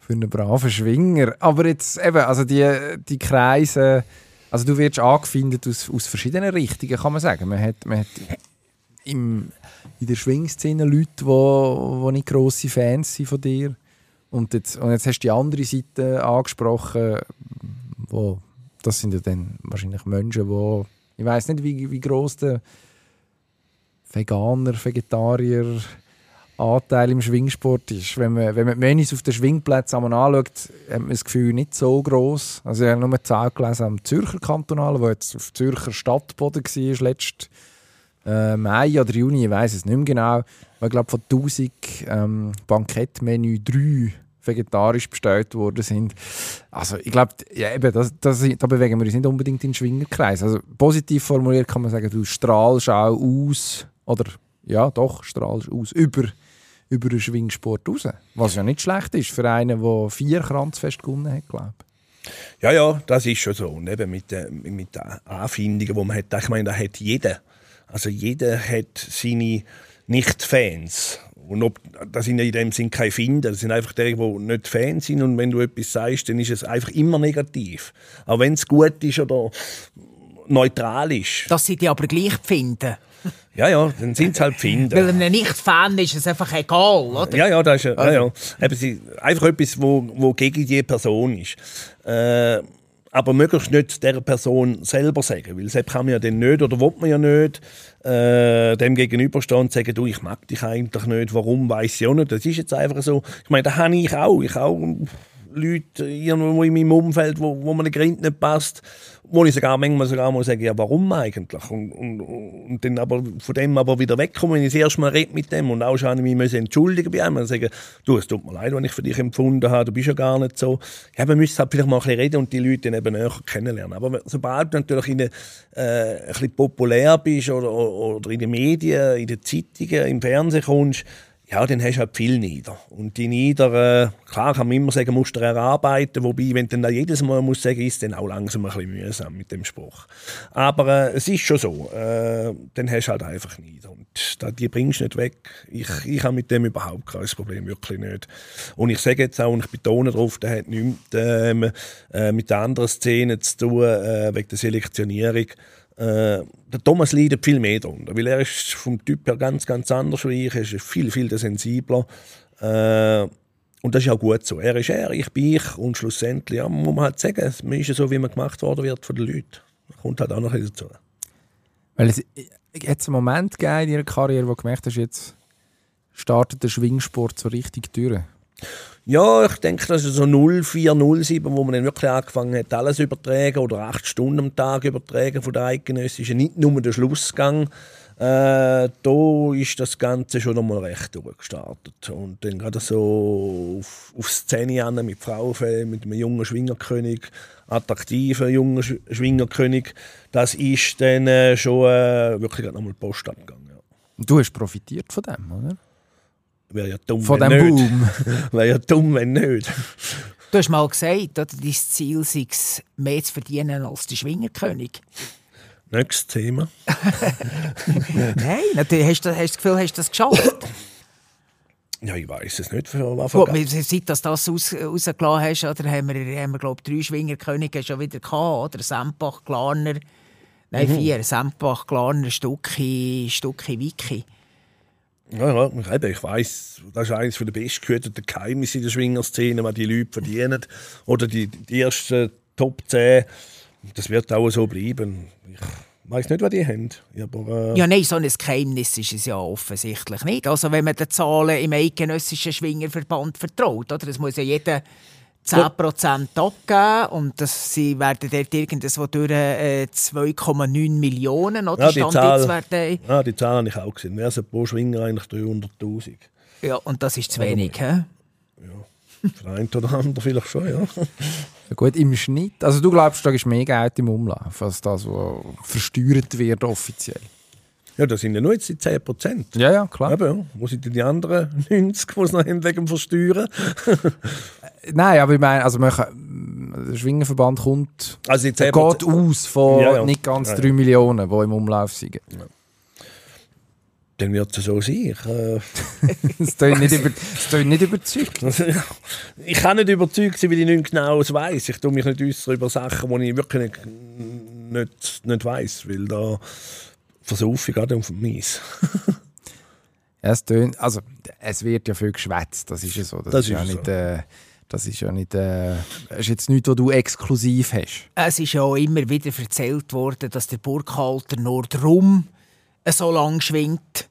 A: für einen braven Schwinger. Aber jetzt eben, also die, die Kreise, also du wirst angefindet aus, aus verschiedenen Richtungen, kann man sagen. Man hat, man hat im, in der Schwingszene Leute, die wo, wo nicht grosse Fans sind von dir. Und jetzt, und jetzt hast du die andere Seite angesprochen, wo, das sind ja dann wahrscheinlich Menschen, die, ich weiß nicht, wie, wie groß der Veganer, Vegetarier Anteil im Schwingsport ist. Wenn man, wenn man die Menüs auf den Schwingplätzen anschaut, hat man das Gefühl nicht so groß. Also ich habe nur eine Zahl gelesen am Zürcher Kantonalen, wo jetzt auf Zürcher Stadtboden war, letztes äh, Mai oder Juni, ich weiß es nicht mehr genau. Ich glaube, von 1000 ähm, Bankettmenü drei vegetarisch bestellt worden sind. Also ich glaube, ja, eben, das, das, da bewegen wir uns nicht unbedingt in den Schwingerkreis. Also positiv formuliert kann man sagen, du strahlst auch aus, oder ja doch, strahlst aus über, über den Schwingsport raus. Was ja nicht schlecht ist für einen, der vier Kranzfest gewonnen hat, glaube ich.
D: Ja, ja, das ist schon so. Und eben mit, den mit den Anfindungen, die man hat, ich meine, da hat jeder. Also jeder hat seine Nicht-Fans. Und ob, das sind ja in dem Sinn keine Finder, das sind einfach die, die nicht Fans sind. Und wenn du etwas sagst, dann ist es einfach immer negativ. Auch wenn es gut ist oder neutral ist.
C: Dass sie die aber gleich finden.
D: Ja, ja, dann sind es halt Finder.
C: Weil einem Nicht-Fan ist es einfach egal, oder?
D: Ja, ja, das ist ja, ja, ja. Eben, sie, einfach etwas, wo, wo gegen die Person ist. Äh, aber möglichst nicht der Person selber sagen, weil selbst kann man ja dann nicht oder will man ja nicht äh, dem gegenüberstehen und sagen, du, ich mag dich eigentlich nicht, warum, weiß ich auch nicht. Das ist jetzt einfach so. Ich meine, das habe ich auch. Ich auch Leute irgendwo in meinem Umfeld, wo, wo mir der Grind nicht passt, wo ich sogar manchmal sogar mal sage, ja, warum eigentlich? Und, und, und dann aber von dem aber wieder wegkommen, wenn ich das erste Mal rede mit dem und auch schon mich müssen entschuldigen bei einem und sagen, du, es tut mir leid, wenn ich für dich empfunden habe, du bist ja gar nicht so. Ja, man müsste halt vielleicht mal ein bisschen reden und die Leute dann eben näher kennenlernen. Aber sobald du natürlich in eine, äh, ein bisschen populär bist oder, oder in den Medien, in den Zeitungen, im Fernsehen kommst, ja, dann hast du halt viel nieder. Und die nieder, klar kann man immer sagen, musst du erarbeiten, wobei, wenn du dann jedes Mal muss sagen, ist dann auch langsam ein bisschen mühsam mit dem Spruch. Aber äh, es ist schon so, äh, dann hast du halt einfach nieder. Und da, die bringst du nicht weg. Ich, ich habe mit dem überhaupt kein Problem, wirklich nicht. Und ich sage jetzt auch, und ich betone darauf, der hat nichts ähm, äh, mit anderen Szenen zu tun, äh, wegen der Selektionierung. Äh, der Thomas leidet viel mehr darunter, weil er ist vom Typ her ganz, ganz anders wie ich. Er ist viel, viel sensibler. Äh, und das ist auch gut so. Er ist er, ich bin ich. Und schlussendlich ja, muss man halt sagen, man ist ja so, wie man gemacht worden wird von den Leuten. Das kommt halt auch noch dazu.
A: Weil es hat einen Moment gegeben in ihrer Karriere, wo du gemerkt hast, jetzt startet der Schwingsport so richtig durch.
D: Ja, ich denke, das ist so 04, 07, wo man dann wirklich angefangen hat, alles übertragen oder acht Stunden am Tag übertragen von der eidgenössischen, nicht nur der Schlussgang. Äh, da ist das Ganze schon einmal recht durchgestartet. Und dann gerade so auf, auf Szene an mit Frauenfällen, mit einem jungen Schwingerkönig, attraktiven jungen Schwingerkönig, das ist dann äh, schon äh, wirklich nochmal Post abgegangen. Ja.
A: Du hast profitiert von dem, oder?
D: Wäre ja dumm,
A: Von
D: wenn
A: dem
D: nicht.
A: Boom.
D: Wäre ja dumm, wenn nicht.
C: Du hast mal gesagt, oder, dein Ziel sei es, mehr zu verdienen als der Schwingerkönig.
D: Nächstes Thema.
C: Nein, na, du hast, du hast das Gefühl, hast du das geschafft.
D: Ja, ich weiß es nicht,
C: Gut, wir- seit du das aus, rausgelassen hast, oder, haben wir, haben wir glaube drei Schwingerkönige schon wieder gehabt. Oder? Sempach, Glarner, nein, vier. Sempach, Glarner, Stucki, Stucki, Wiki.
D: Ja, ja, ich, eben, ich weiss, das ist eines der bestgehüteten Geheimnisse in der Schwingerszene, was die Leute verdienen. Oder die, die ersten Top 10. Das wird auch so bleiben. Ich weiß nicht, was die haben. Aber, äh,
C: Ja, nein, so ein Geheimnis ist es ja offensichtlich nicht. Also wenn man den Zahlen im eidgenössischen Schwingerverband vertraut, oder? Es muss ja jeder 10% abgeben und das, sie werden dort irgendwo durch äh, 2,9 Millionen, oder?
D: ja, die, Zahl,
C: werden,
D: ja, die Zahl habe ich auch gesehen. Wer sind pro Schwinger eigentlich 300'000?
C: ja, und das ist zu wenig, hä?
D: Für einen oder anderen vielleicht schon, ja.
A: Ja, gut, im Schnitt. Also du glaubst, da ist mehr Geld im Umlauf, als das, was versteuert wird offiziell.
D: Ja, das sind ja nur jetzt die 10 Prozent.
A: Ja, ja, klar.
D: Eben. Wo sind denn die anderen 90, die es noch dem Versteuern?
A: Nein, aber ich meine, also man kann, der Schwingerverband kommt,
D: Also die
A: er
D: 10
A: geht aus von
D: Ja, ja.
A: nicht ganz
D: Ja,
A: 3
D: ja.
A: Millionen, die im Umlauf sind.
D: Dann wird es so sein. Äh,
A: Das klingt nicht, über, nicht überzeugt.
D: Ich kann nicht überzeugt sein, weil ich nicht genau weiß. Ich tue mich nicht äußern über Sachen, die ich wirklich nicht, nicht, nicht weiß, weil da versaufe ich gerade auf dem Mies.
A: Ja, es, tönt, also, es wird ja viel geschwätzt, das ist ja so. Das,
D: Das
A: ist, ja
D: so.
A: nicht, äh, das ist ja nicht, äh, ist jetzt nichts, was du exklusiv hast.
C: Es ist ja auch immer wieder erzählt worden, dass der Burghalter nur drum so lang schwingt,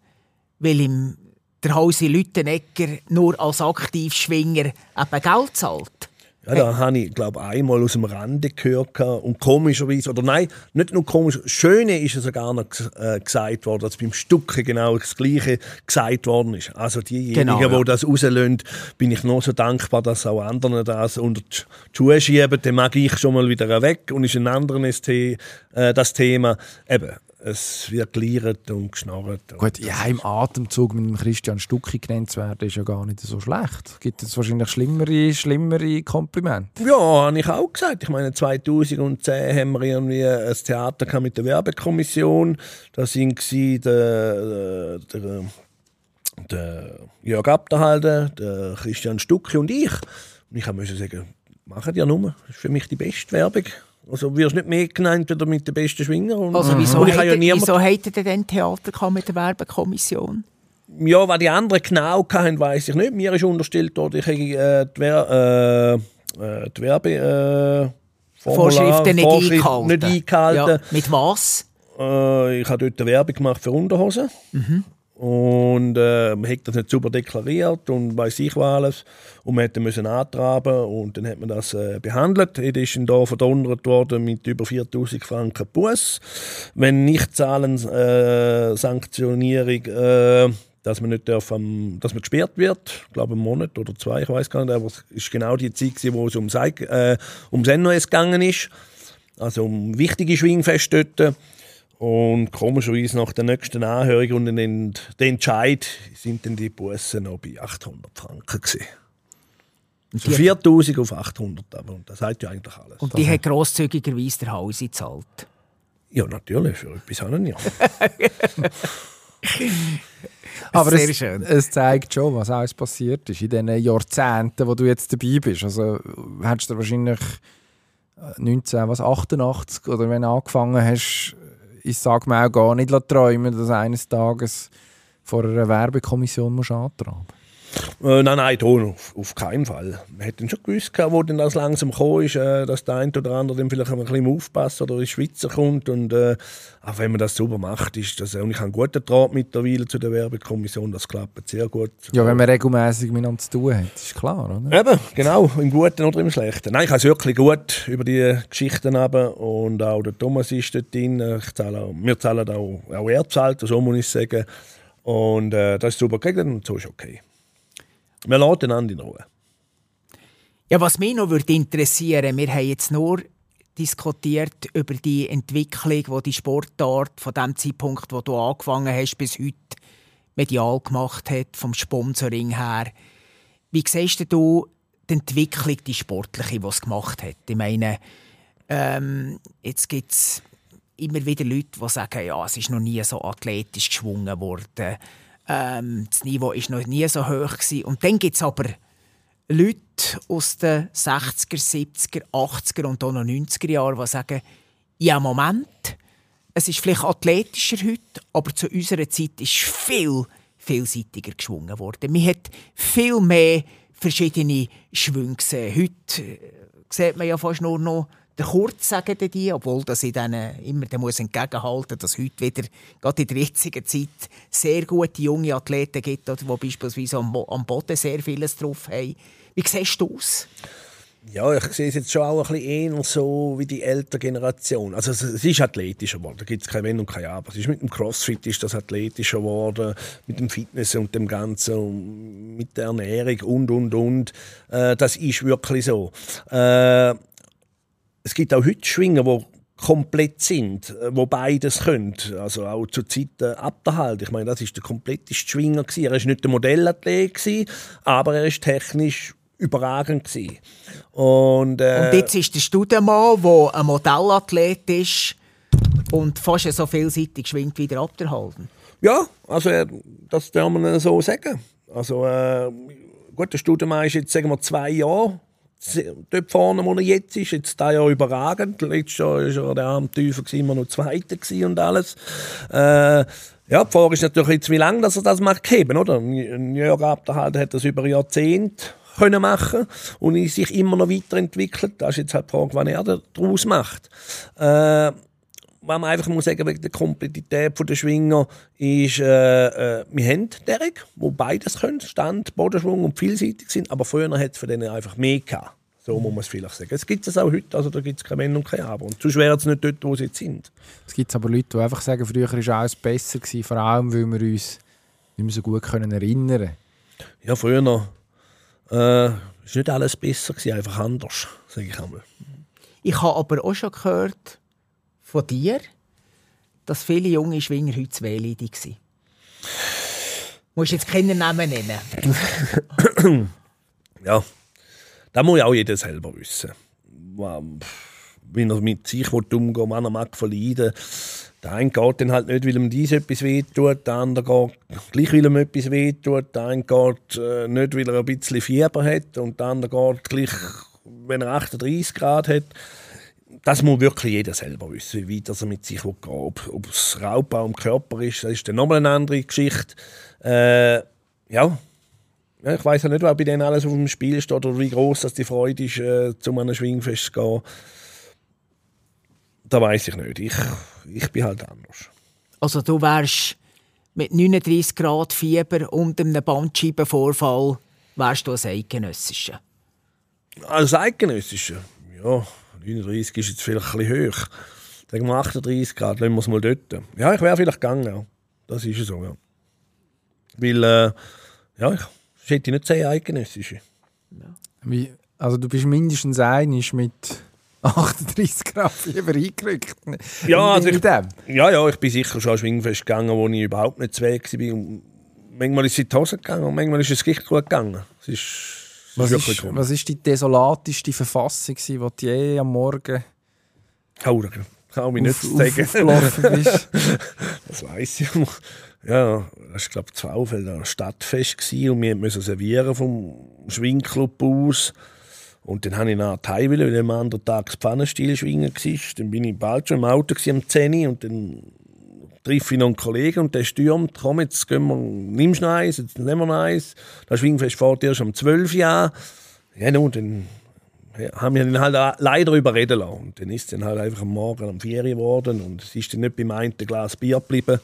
C: weil ihm der Hausi Lüttenegger nur als Aktivschwinger eben Geld zahlt.
D: Ja, da habe ich, glaube einmal aus dem Rande gehört. Und komischerweise, oder nein, nicht nur komisch, das Schöne ist ja sogar noch ges- äh, gesagt worden, dass beim Stucke genau das Gleiche gesagt worden ist. Also diejenigen,
C: Genau, ja.
D: die das rauslösen, bin ich noch so dankbar, dass auch andere das unter die Schuhe schieben. Dann mag ich schon mal wieder weg und ist ein anderes The äh, das Thema. Eben, es wird geliert und geschnarrt.
A: Gut, ja, im Atemzug mit dem Christian Stucki genannt zu werden, ist ja gar nicht so schlecht. Gibt es wahrscheinlich schlimmere, schlimmere Komplimente.
D: Ja, habe ich auch gesagt. Ich meine, 2010 haben wir irgendwie ein Theater mit der Werbekommission. Da sind gsi der, der, der Jörg Abderhalde, der Christian Stucki und ich. Und ich musste sagen, machen die nur. Das ist für mich die beste Werbung. Also wirst nicht mehr genannt wieder mit den besten Schwinger. Und,
C: Also wieso,
D: und ich habe ja niemand,
C: wieso hat er denn Theater mit der Werbekommission?
D: ja, was die anderen genau hatten, weiß ich nicht. Mir ist unterstellt worden, ich hätte äh, die, Wer äh, äh, die Werbe... Äh,
C: Vorschriften nicht eingehalten.
D: Nicht eingehalten.
C: Ja, mit was?
D: Äh, ich habe dort Werbung gemacht für Unterhosen. Und äh, man hat das nicht sauber deklariert und weiß ich was alles. Und man hätte müssen antraben und dann hat man das äh, behandelt. Jetzt ist dann da verdonnert worden mit über 4000 Franken Buß. Wenn nicht zahlen, äh, Sanktionierung, äh, dass man nicht darf, am, dass man gesperrt wird. Ich glaube, einen Monat oder zwei, ich weiß gar nicht. Aber es ist genau die Zeit, wo es Eig- äh, ums gegangen ist. Also um wichtige Schwingfeste dort. Und komischerweise nach der nächsten Anhörung und den, Entscheid sind dann die Bussen noch bei 800 Franken gewesen. Von 4000 auf 800, aber das sagt ja eigentlich alles.
C: Und die hat grosszügigerweise der Hause gezahlt.
D: ja, natürlich, für etwas haben ja.
A: Aber
C: Sehr
A: es,
C: schön.
A: es zeigt schon, was alles passiert ist in den Jahrzehnten, wo du jetzt dabei bist. Also hättest du wahrscheinlich äh, 19, was, 88 oder wenn du angefangen hast, ich sage mir auch gar nicht träumen, dass eines Tages vor einer Werbekommission antraben
D: Äh, nein, nein, da auf, auf keinen Fall. Man hätte schon gewusst, wo denn das langsam gekommen ist, äh, dass der eine oder andere dann vielleicht ein bisschen aufpassen oder in die Schweizer kommt. Und äh, auch wenn man das sauber macht, ist das, und ich habe einen guten Draht mittlerweile zu der Werbekommission, das klappt sehr gut.
A: Ja, wenn man regelmäßig miteinander zu tun hat, ist klar, oder?
D: Eben, genau, im Guten oder im Schlechten. Nein, ich habe es wirklich gut über die Geschichten runter. und auch der Thomas ist dort drin. Ich zahle auch, wir zahlen auch, auch er zahlt, so muss ich sagen. Und äh, das ist super geregelt und so ist okay. Wir lassen einander in Ruhe.
C: Ja, was mich noch würde interessieren, wir haben jetzt nur diskutiert über die Entwicklung, wo die Sportart von dem Zeitpunkt, wo du angefangen hast, bis heute medial gemacht hat, vom Sponsoring her. Wie siehst du die Entwicklung, die sportliche, die es gemacht hat? Ich meine, ähm, jetzt gibt es immer wieder Leute, die sagen, ja, es ist noch nie so athletisch geschwungen worden. Ähm, das Niveau ist noch nie so hoch gewesen. Und dann gibt es aber Leute aus den 60er, 70er, 80er und auch noch 90er Jahren, die sagen, ja, Moment, es ist vielleicht athletischer heute, aber zu unserer Zeit ist viel vielseitiger geschwungen worden. Man hat viel mehr verschiedene Schwünge gesehen. Heute äh, sieht man ja fast nur noch der Kurz, sagen die, obwohl das ich denen immer der muss entgegenhalten dass heute wieder, gerade in der jetzigen Zeit, sehr gute junge Athleten gibt, die beispielsweise am, am Boden sehr vieles drauf haben. Wie siehst du aus?
D: Ja, ich sehe es jetzt schon auch ein bisschen eher so wie die ältere Generation. Also es, ist athletischer geworden, da gibt es kein Wenn und kein Aber. Es ist mit dem Crossfit ist das athletischer geworden, mit dem Fitness und dem Ganzen, mit der Ernährung und, und, und. Äh, das ist wirklich so. Äh, es gibt auch heute Schwinger, die komplett sind, äh, wo beides können. Also auch zur Zeit äh, Abderhalt. Ich meine, das ist der kompletteste Schwinger gewesen. Er ist nicht der Modellathlet gewesen, aber er ist technisch überragend gewesen. Und, äh,
C: Und jetzt ist der Studenmann, der ein Modellathlet ist und fast so vielseitig schwingt wie der Abderhalden.
D: Ja, also äh, das darf man so sagen. Also äh, gut, der Studienmann ist jetzt sagen wir zwei Jahre dort vorne, wo er jetzt ist. Jetzt da Jahr überragend. Letztes Jahr war er der Teufel, gewesen, immer noch Zweiter und alles. Äh, ja, die Frage ist natürlich jetzt, wie lange dass er das macht geben, oder? Ein Jörg Abderhalter hat das über Jahrzehnte können machen und sich immer noch weiterentwickelt. Das ist jetzt halt die Frage, wann er daraus macht. Äh, was man einfach muss sagen wegen der Komplexität der Schwinger ist, äh, äh, wir haben Derek, wo beides können, Stand, Bodenschwung und vielseitig sind, aber früher hat es für denen einfach mehr gehabt. So muss man es vielleicht sagen. Es gibt es auch heute, also da gibt es kein Wenn und kein Aber. Und sonst wären es nicht dort, wo sie jetzt sind.
A: Es gibt aber Leute, die einfach sagen, früher war alles besser, gewesen, vor allem, weil wir uns nicht mehr so gut können erinnern können.
D: Ja, früher noch. Äh, ist nicht alles besser gewesen, einfach anders, sage ich einmal.
C: Ich habe aber auch schon gehört von dir, dass viele junge Schwinger heute zu wehleidig sind. Du musst jetzt keinen Namen nennen.
D: Ja, da muss ja auch jeder selber wissen. Wie er mit sich umgehen will, er mag verleiden. Der eine geht dann halt nicht, weil ihm dies etwas wehtut, der andere geht gleich, weil ihm etwas wehtut, der eine geht äh, nicht, weil er ein bisschen Fieber hat und der andere geht gleich, wenn er 38 Grad hat. Das muss wirklich jeder selber wissen, wie weit er mit sich will gehen will. Ob, ob es Raubbau am Körper ist, das ist dann nochmal eine andere Geschichte. Äh, ja, ja, ich weiß ja nicht, was bei denen alles auf dem Spiel steht oder wie groß das die Freude ist, äh, zu einem Schwingfest zu gehen. da weiß ich nicht. Ich, ich bin halt anders.
C: Also du wärst mit 39 Grad Fieber und einem Bandscheibenvorfall wärst du ein Eidgenössischer.
D: Als Eidgenössische, ja, 39 ist jetzt vielleicht ein bisschen hoch. Sagen wir 38 Grad, lassen wir es mal dort. Ja, ich wäre vielleicht gegangen, ja. Das ist so, ja. Weil, äh, ja, ich hätte nicht sehr Eidgenössische.
A: Wie, also du bist mindestens einig mit 38 Grad Fieber eingerückt.
D: Ja, also ich, ja, ja, ich bin sicher schon an Schwingfest gegangen, wo ich überhaupt nicht zu Weg war. Und manchmal ist es in die Hose gegangen und manchmal ist es gleich gut gegangen. Es ist,
A: Was ist,
D: cool.
A: was ist die desolateste Verfassung, die du je am Morgen
D: Hauren. Kann ich nicht
A: auf, auf,
D: sagen.
A: aufgelaufen bist?
D: Das weiß ich. Ja, das war, glaube ich, Zwaufeld ein Stadtfest gewesen und wir mussten servieren vom Schwingclub aus. Und dann habe ich nach Hause, weil am anderen Tag das Pfannenstiel schwingen war. Dann bin ich bald schon im Auto gewesen, um 10 Uhr und dann treffe ich noch einen Kollegen und der stürmt, komm, jetzt gehen wir, nimmst du eins, jetzt nehmen wir eins. Das Schwingfest fährt erst um 12 Uhr. Ja, nun, dann haben wir ihn halt leider überreden lassen. Und dann ist es dann halt einfach am Morgen am 4 Uhr geworden und es ist dann nicht beim einen Glas Bier geblieben.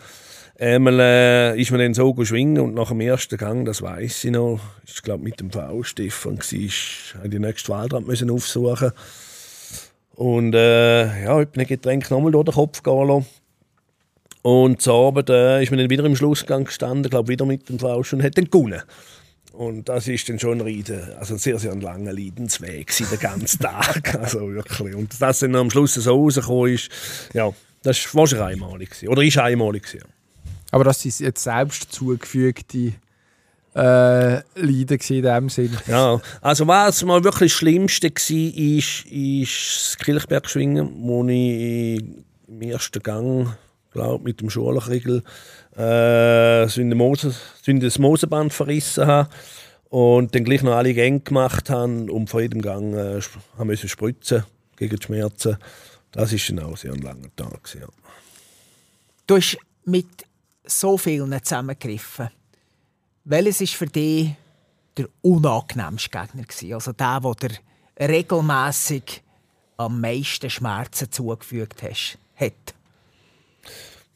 D: Einmal äh, ist man dann so schwingen und nach dem ersten Gang, das weiß ich noch, ist glaube mit dem V Stefan war, die nächste Waldrand müssen aufsuchen und äh, ja, hab ein Getränk nochmal durch den Kopf gehen lassen. Und zu Abend äh, ist man dann wieder im Schlussgang gestanden, glaube wieder mit dem V und hat dann gewonnen. Und das ist dann schon ein also sehr, sehr ein langer Leidensweg den ganzen Tag, also wirklich. Und dass dann am Schluss so rausgekommen ist, ja, das war wahrscheinlich einmalig gewesen. oder ist einmalig gewesen. ja.
A: Aber das sind jetzt selbst zugefügte äh, Leiden in dem Sinn.
D: Ja, also was mal wirklich das Schlimmste war, ist, ist das Kilchbergschwingen, wo ich im ersten Gang, glaube mit dem Schulerkriegel, äh, in das Mosenband verrissen habe und dann gleich noch alle Gänge gemacht haben und vor jedem Gang äh, haben müssen spritzen gegen die Schmerzen. Das ist dann auch sehr ein langer Tag. Ja.
C: Du hast mit so vielen zusammengegriffen. Welches ist für dich der unangenehmste Gegner? Gewesen? Also der, der dir regelmässig am meisten Schmerzen zugefügt hast, hat?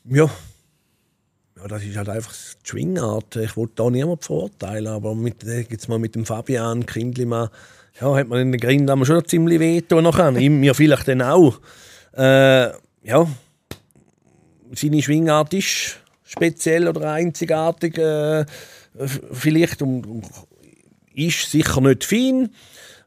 D: Ja. ja, das ist halt einfach die Schwingart. Ich wollte da niemand verurteilen, aber mit, äh, jetzt mal mit dem Fabian Kindlimann, ja, hat man in den Grindam schon ziemlich wehtun noch an. Mir vielleicht dann auch. Äh, ja, seine Schwingart ist speziell oder einzigartig. Äh, vielleicht um, um, ist sicher nicht fein.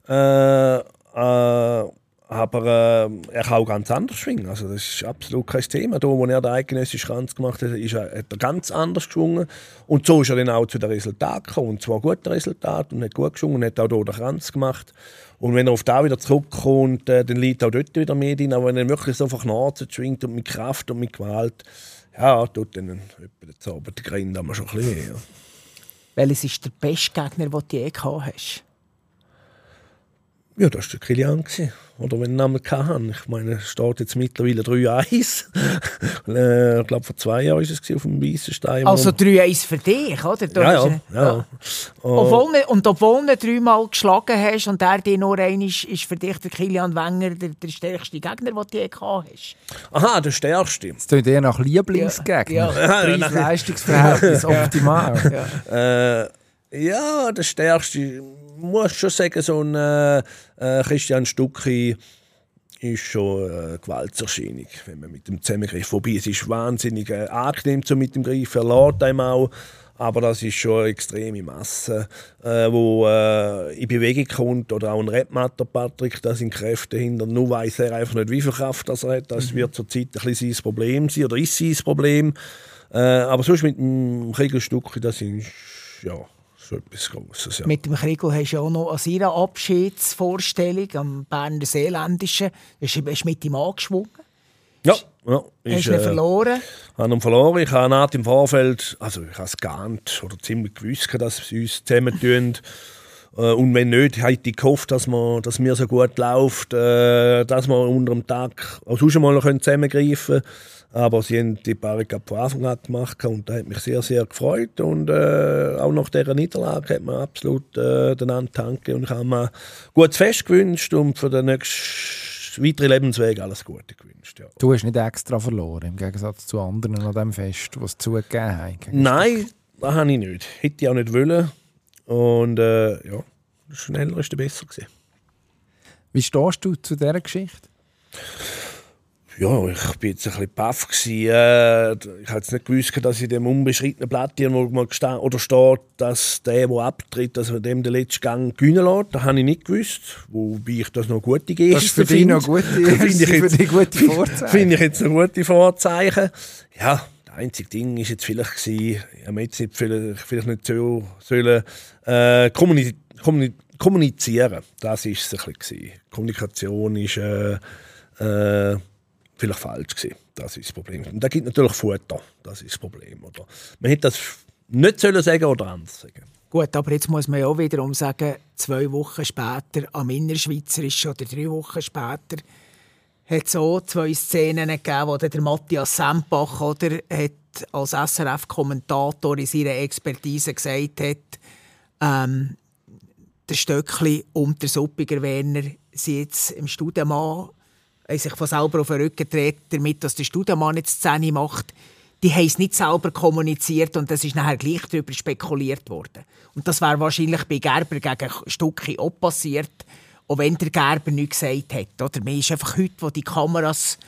D: Äh, äh, aber äh, er kann auch ganz anders schwingen. Also das ist absolut kein Thema. Da, wo er den eidgenössischen Kranz gemacht hat, ist er, hat er ganz anders geschwungen. Und so ist er dann auch zu den Resultaten gekommen. Und zwar gute Resultate und hat gut geschwungen und hat auch hier den Kranz gemacht. Und wenn er auf da wieder zurückkommt, äh, dann liegt auch dort wieder mehr drin. Aber wenn er wirklich so verknarzt schwingt und mit Kraft und mit Gewalt, ja, tut dann der Zauber, der Grind haben wir schon ein bisschen weh. Ja.
C: Welches ist der beste Gegner, den du je gehabt hast?
D: Ja, das war der Kilian. gewesen. Oder wenn ich ihn einmal hatte. Ich meine, es steht jetzt mittlerweile 3-1. äh, ich glaube, vor zwei Jahren war es auf dem Weissenstein.
C: Also 3-1 für dich, oder? Du
D: ja, ja,
C: äh,
D: ja. Oh,
C: Obwohl, ne- und obwohl du ihn dreimal geschlagen hast und der dir nur ein ist, ist für dich der Kilian Wenger der, der stärkste Gegner, den du je gehabt hast.
D: aha, der Stärkste.
A: Das klingt eher nach Lieblingsgegner.
C: Ja,
A: Preis-Leistungsverhältnis optimal.
C: Ja.
D: Äh, ja, der Stärkste, ich muss schon sagen, so ein äh, äh, Christian Stucki ist schon eine Gewaltserscheinung, wenn man mit dem zusammengreift. Wobei, es ist wahnsinnig äh, angenehm so mit dem Greifen, er lädt einem auch, aber das ist schon eine extreme Masse, äh, wo äh, in Bewegung kommt. Oder auch ein Rapmatter Patrick, da sind Kräfte hinter. Nur weiß er einfach nicht, wie viel Kraft das er hat. Das wird zurzeit ein bisschen sein Problem sein, oder ist sein Problem. Äh, aber sonst mit dem Kriegelstucki, das ist ja so etwas Grosses. Ja.
C: Mit dem Kriegel hast du auch noch an seiner Abschiedsvorstellung am Berner Seeländischen hast du hast mit ihm angeschwungen.
D: ja, ja.
C: Hast
D: Ist,
C: du ihn
D: äh,
C: verloren?
D: habe ihn verloren. Ich habe nach im Vorfeld, also ich habe es geahnt oder ziemlich gewusst, dass sie uns zusammentun. Äh, Und wenn nicht, hätte ich gehofft, dass, wir, dass mir so gut läuft, äh, dass wir unter dem Tag auch sonst mal noch zusammengreifen können. Aber sie haben die Barrikade von Anfang an gemacht und das hat mich sehr, sehr gefreut. Und äh, auch nach dieser Niederlage hat man absolut äh, den danken. Und ich habe mir ein gutes Fest gewünscht und für den nächsten weitere Lebensweg alles Gute gewünscht. Ja.
A: Du hast nicht extra verloren, im Gegensatz zu anderen an diesem Fest, es zugegeben haben.
D: Nein, das habe ich nicht. Hätte ich auch nicht wollen. Und äh, ja, schneller ist der besser gewesen.
A: Wie stehst du zu dieser Geschichte?
D: Ja, ich bin jetzt ein bisschen baff gewesen. Äh, ich jetzt nicht gewusst, dass in dem unbeschriebenen Blatt irgendwo gesta- oder steht, dass der, der abtritt, dass er dem den letzten Gang gewinnen lässt. Das habe ich nicht gewusst. Wobei ich das noch gute Geste
A: Das ist für dich noch gute,
D: Finde ich
A: für
D: jetzt-
A: dich gute Vorzeichen.
D: Finde ich jetzt ein gutes Vorzeichen. Ja, das einzige Ding ist jetzt vielleicht gewesen, ich nicht vielleicht, vielleicht nicht so sollen, äh, kommuni kommuni kommunizieren. Das ist es ein bisschen gewesen. Kommunikation ist äh, äh, vielleicht falsch gewesen. Das ist das Problem. Und da gibt natürlich Futter. Das ist das Problem. Oder? Man hätte das nicht sollen sagen oder anders sagen.
C: Gut, aber jetzt muss man ja auch wiederum sagen, zwei Wochen später, am Innerschweizerischen oder drei Wochen später, hat es auch zwei Szenen gegeben, wo der Matthias Sempach oder, hat als SRF-Kommentator in seiner Expertise gesagt hat, ähm, der Stöckli und der Suppiger Werner sind jetzt im Studienmann, sich von selber auf den Rücken gedreht, damit dass der Studienmann jetzt Szene macht. Die haben es nicht selber kommuniziert und es ist nachher gleich darüber spekuliert worden. Und das wäre wahrscheinlich bei Gerber gegen Stucki auch passiert, auch wenn der Gerber nichts gesagt hat. Oder? Man ist einfach heute, wo die Kameras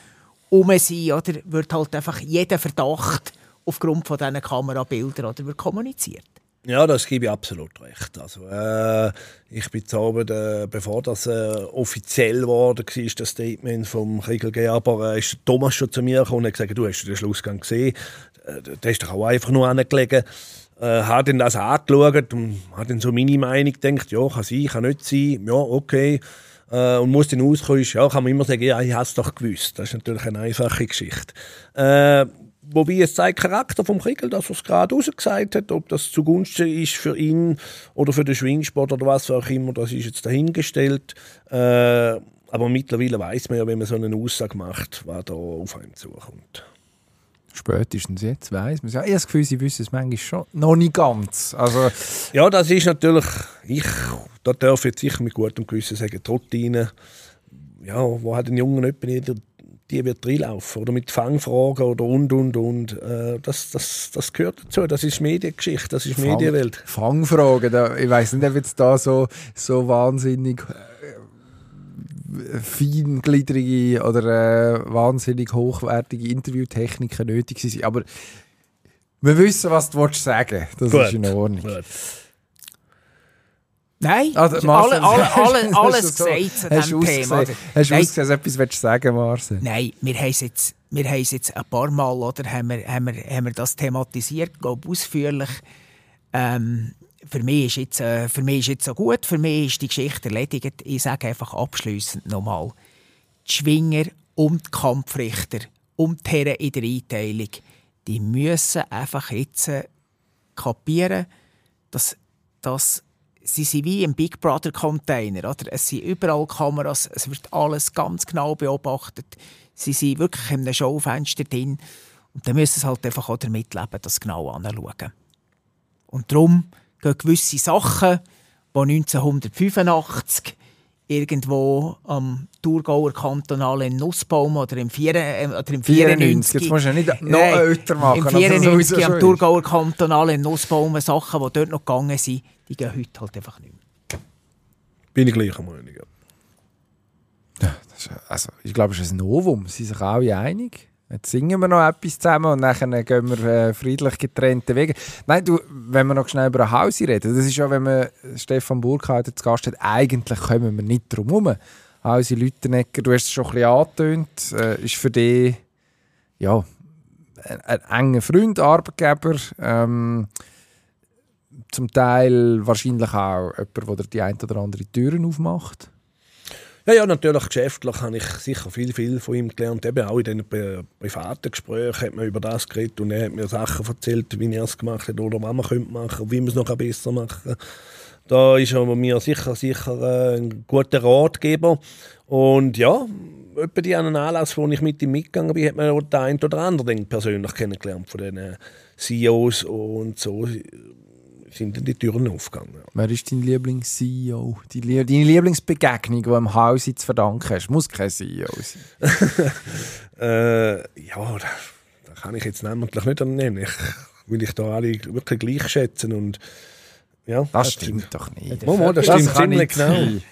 C: um sind, oder, wird halt einfach jeder Verdacht aufgrund von diesen Kamerabildern oder, wird kommuniziert.
D: Ja, das gebe ich absolut recht. Also, äh, ich bin Abend, äh, bevor das äh, offiziell geworden war, das Statement vom Kriegel Gerber, äh, ist Thomas schon zu mir gekommen und hat gesagt, du hast den Schlussgang gesehen. Äh, der ist doch auch einfach nur angelegen. Äh, hat dann das angeschaut und hat dann so meine Meinung gedacht, ja, kann sein, kann nicht sein, ja, okay. Äh, und muss dann rauskommen, ja, kann man immer sagen, ja, ich habe es doch gewusst. Das ist natürlich eine einfache Geschichte. Wobei es zeigt Charakter vom Kriegel, dass er es gerade rausgesagt hat, ob das zugunsten ist für ihn oder für den Schwingsport oder was auch immer, das ist jetzt dahingestellt. Äh, aber mittlerweile weiß man ja, wenn man so eine Aussage macht, was da auf einem zukommt.
A: Spätestens jetzt weiss man es. Ja, ich habe das Gefühl, sie wissen es manchmal schon noch nicht ganz. Also,
D: Ja, das ist natürlich, ich, da darf jetzt sicher mit gutem Gewissen sagen, Trottine, ja, wo hat ein Junge nicht die wird reinlaufen oder mit Fangfragen oder und und und. Äh, das, das, das gehört dazu. Das ist Mediengeschichte, das ist Medienwelt.
A: Fangfragen, da, ich weiß nicht, ob jetzt da so, so wahnsinnig äh, feingliedrige oder äh, wahnsinnig hochwertige Interviewtechniken nötig sind. Aber wir wissen, was du willst sagen Das
D: Gut,
A: ist in Ordnung.
D: gut.
C: Nein,
A: Also, Marcel,
C: alle, alle, alle, alles
A: so-
C: gesagt zu diesem Thema.
A: ausgesehen, hast du ausgesehen, etwas willst du sagen, Marcel?
C: Nein, wir haben es jetzt, wir haben es jetzt ein paar Mal oder, haben wir, haben wir, haben wir das thematisiert, glaube ausführlich. Ähm, für, mich ist jetzt, äh, für mich ist jetzt so gut, für mich ist die Geschichte erledigt. Ich sage einfach abschließend nochmal, die Schwinger und die Kampfrichter und die Herren in der Einteilung, die müssen einfach jetzt äh, kapieren, dass, dass sie sind wie im Big Brother Container. Oder? Es sind überall Kameras, es wird alles ganz genau beobachtet. Sie sind wirklich in einem Schaufenster drin. Und dann müssen sie halt einfach auch damit leben, das genau anzuschauen. Und darum gehen gewisse Sachen, die 1985 irgendwo am Thurgauer Kantonal in Nussbaum oder im, Vier, äh, oder im
A: 94,
C: 94.
A: jetzt musst du ja nicht noch
C: Nein,
A: älter machen,
C: Im
A: als es
C: 94
A: sowieso
C: am Thurgauer Kantonal in Nussbaum Sachen, die dort noch gegangen sind, die gehen heute halt einfach nicht mehr.
D: Bin ich gleicher Meinung. Ja.
A: Also, ich glaube, es ist ein Novum. Sie sind sich alle einig. Jetzt singen wir noch etwas zusammen und dann gehen wir äh, friedlich getrennte Wege. Nein, du, wenn wir noch schnell über ein Haus reden, das ist ja, wenn man Stefan Burkhalter zu Gast hat, eigentlich kommen wir nicht drum herum. Hausi Lüttenegger, du hast es schon ein bisschen angetönt, äh, ist für dich ja, ein, ein enger Freund, Arbeitgeber, ähm, zum Teil wahrscheinlich auch jemand, der die ein oder andere Türen aufmacht.
D: Ja, ja, natürlich geschäftlich habe ich sicher viel, viel von ihm gelernt. Eben auch in den pri- privaten Gesprächen hat man über das geredet und er hat mir Sachen erzählt, wie er es gemacht hat oder was man könnte machen, wie man es noch besser machen kann. Da ist er mir sicher, sicher äh, ein guter Ratgeber. Und ja, etwa die einen Anlass, wo ich mit ihm mitgegangen bin, hat man auch den einen oder anderen persönlich kennengelernt von den CEOs und so sind dann die Türen aufgegangen.
A: Wer ist dein Lieblings-CEO? Deine Lieblingsbegegnung, die im Hause zu verdanken hast? Muss kein CEO sein.
D: Äh, ja, da, kann ich jetzt namentlich nicht nennen. Ich will ich da alle wirklich gleich schätzen und ja,
A: Das stimmt doch nicht.
D: Mal, mal, das
A: Das
D: stimmt
A: kann
D: ziemlich
A: nicht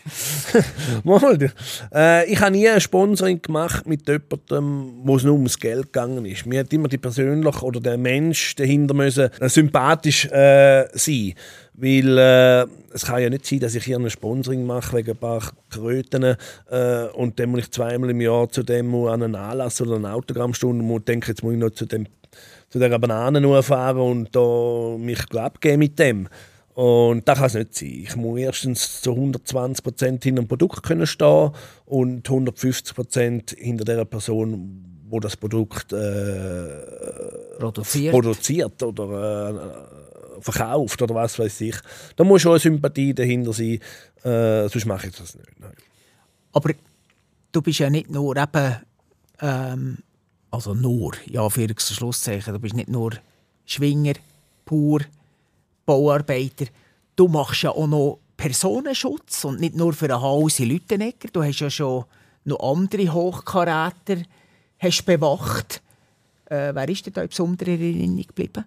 D: genau. Mal, äh, ich habe nie ein Sponsoring gemacht mit jemandem, wo es nur ums Geld gegangen ist. Mir hat immer die persönlich oder der Mensch dahinter müssen äh, sympathisch äh, sein. Weil äh, es kann ja nicht sein, dass ich hier ein Sponsoring mache wegen ein paar Kröten äh, und dann muss ich zweimal im Jahr zu dem an einen Anlass oder eine Autogrammstunde und denke, jetzt muss ich noch zu, dem, zu dieser Banane fahren und da mich abgeben mit dem. Und das kann es nicht sein. Ich muss erstens zu 120% hinter dem Produkt können stehen und 150% hinter der Person, wo das Produkt äh,
C: Produziert.
D: produziert oder äh, verkauft oder was weiß ich. Da muss schon eine Sympathie dahinter sein, äh, sonst mache ich das nicht. Nein.
C: Aber du bist ja nicht nur eben, ähm, also nur, ja, für Schlusszeichen, du bist nicht nur Schwinger, pur, Bauarbeiter. Du machst ja auch noch Personenschutz und nicht nur für ein Haus in Lüttenegger. Du hast ja schon noch andere Hochkaräter hast bewacht. Äh, wer ist dir da in besonderer Erinnerung geblieben?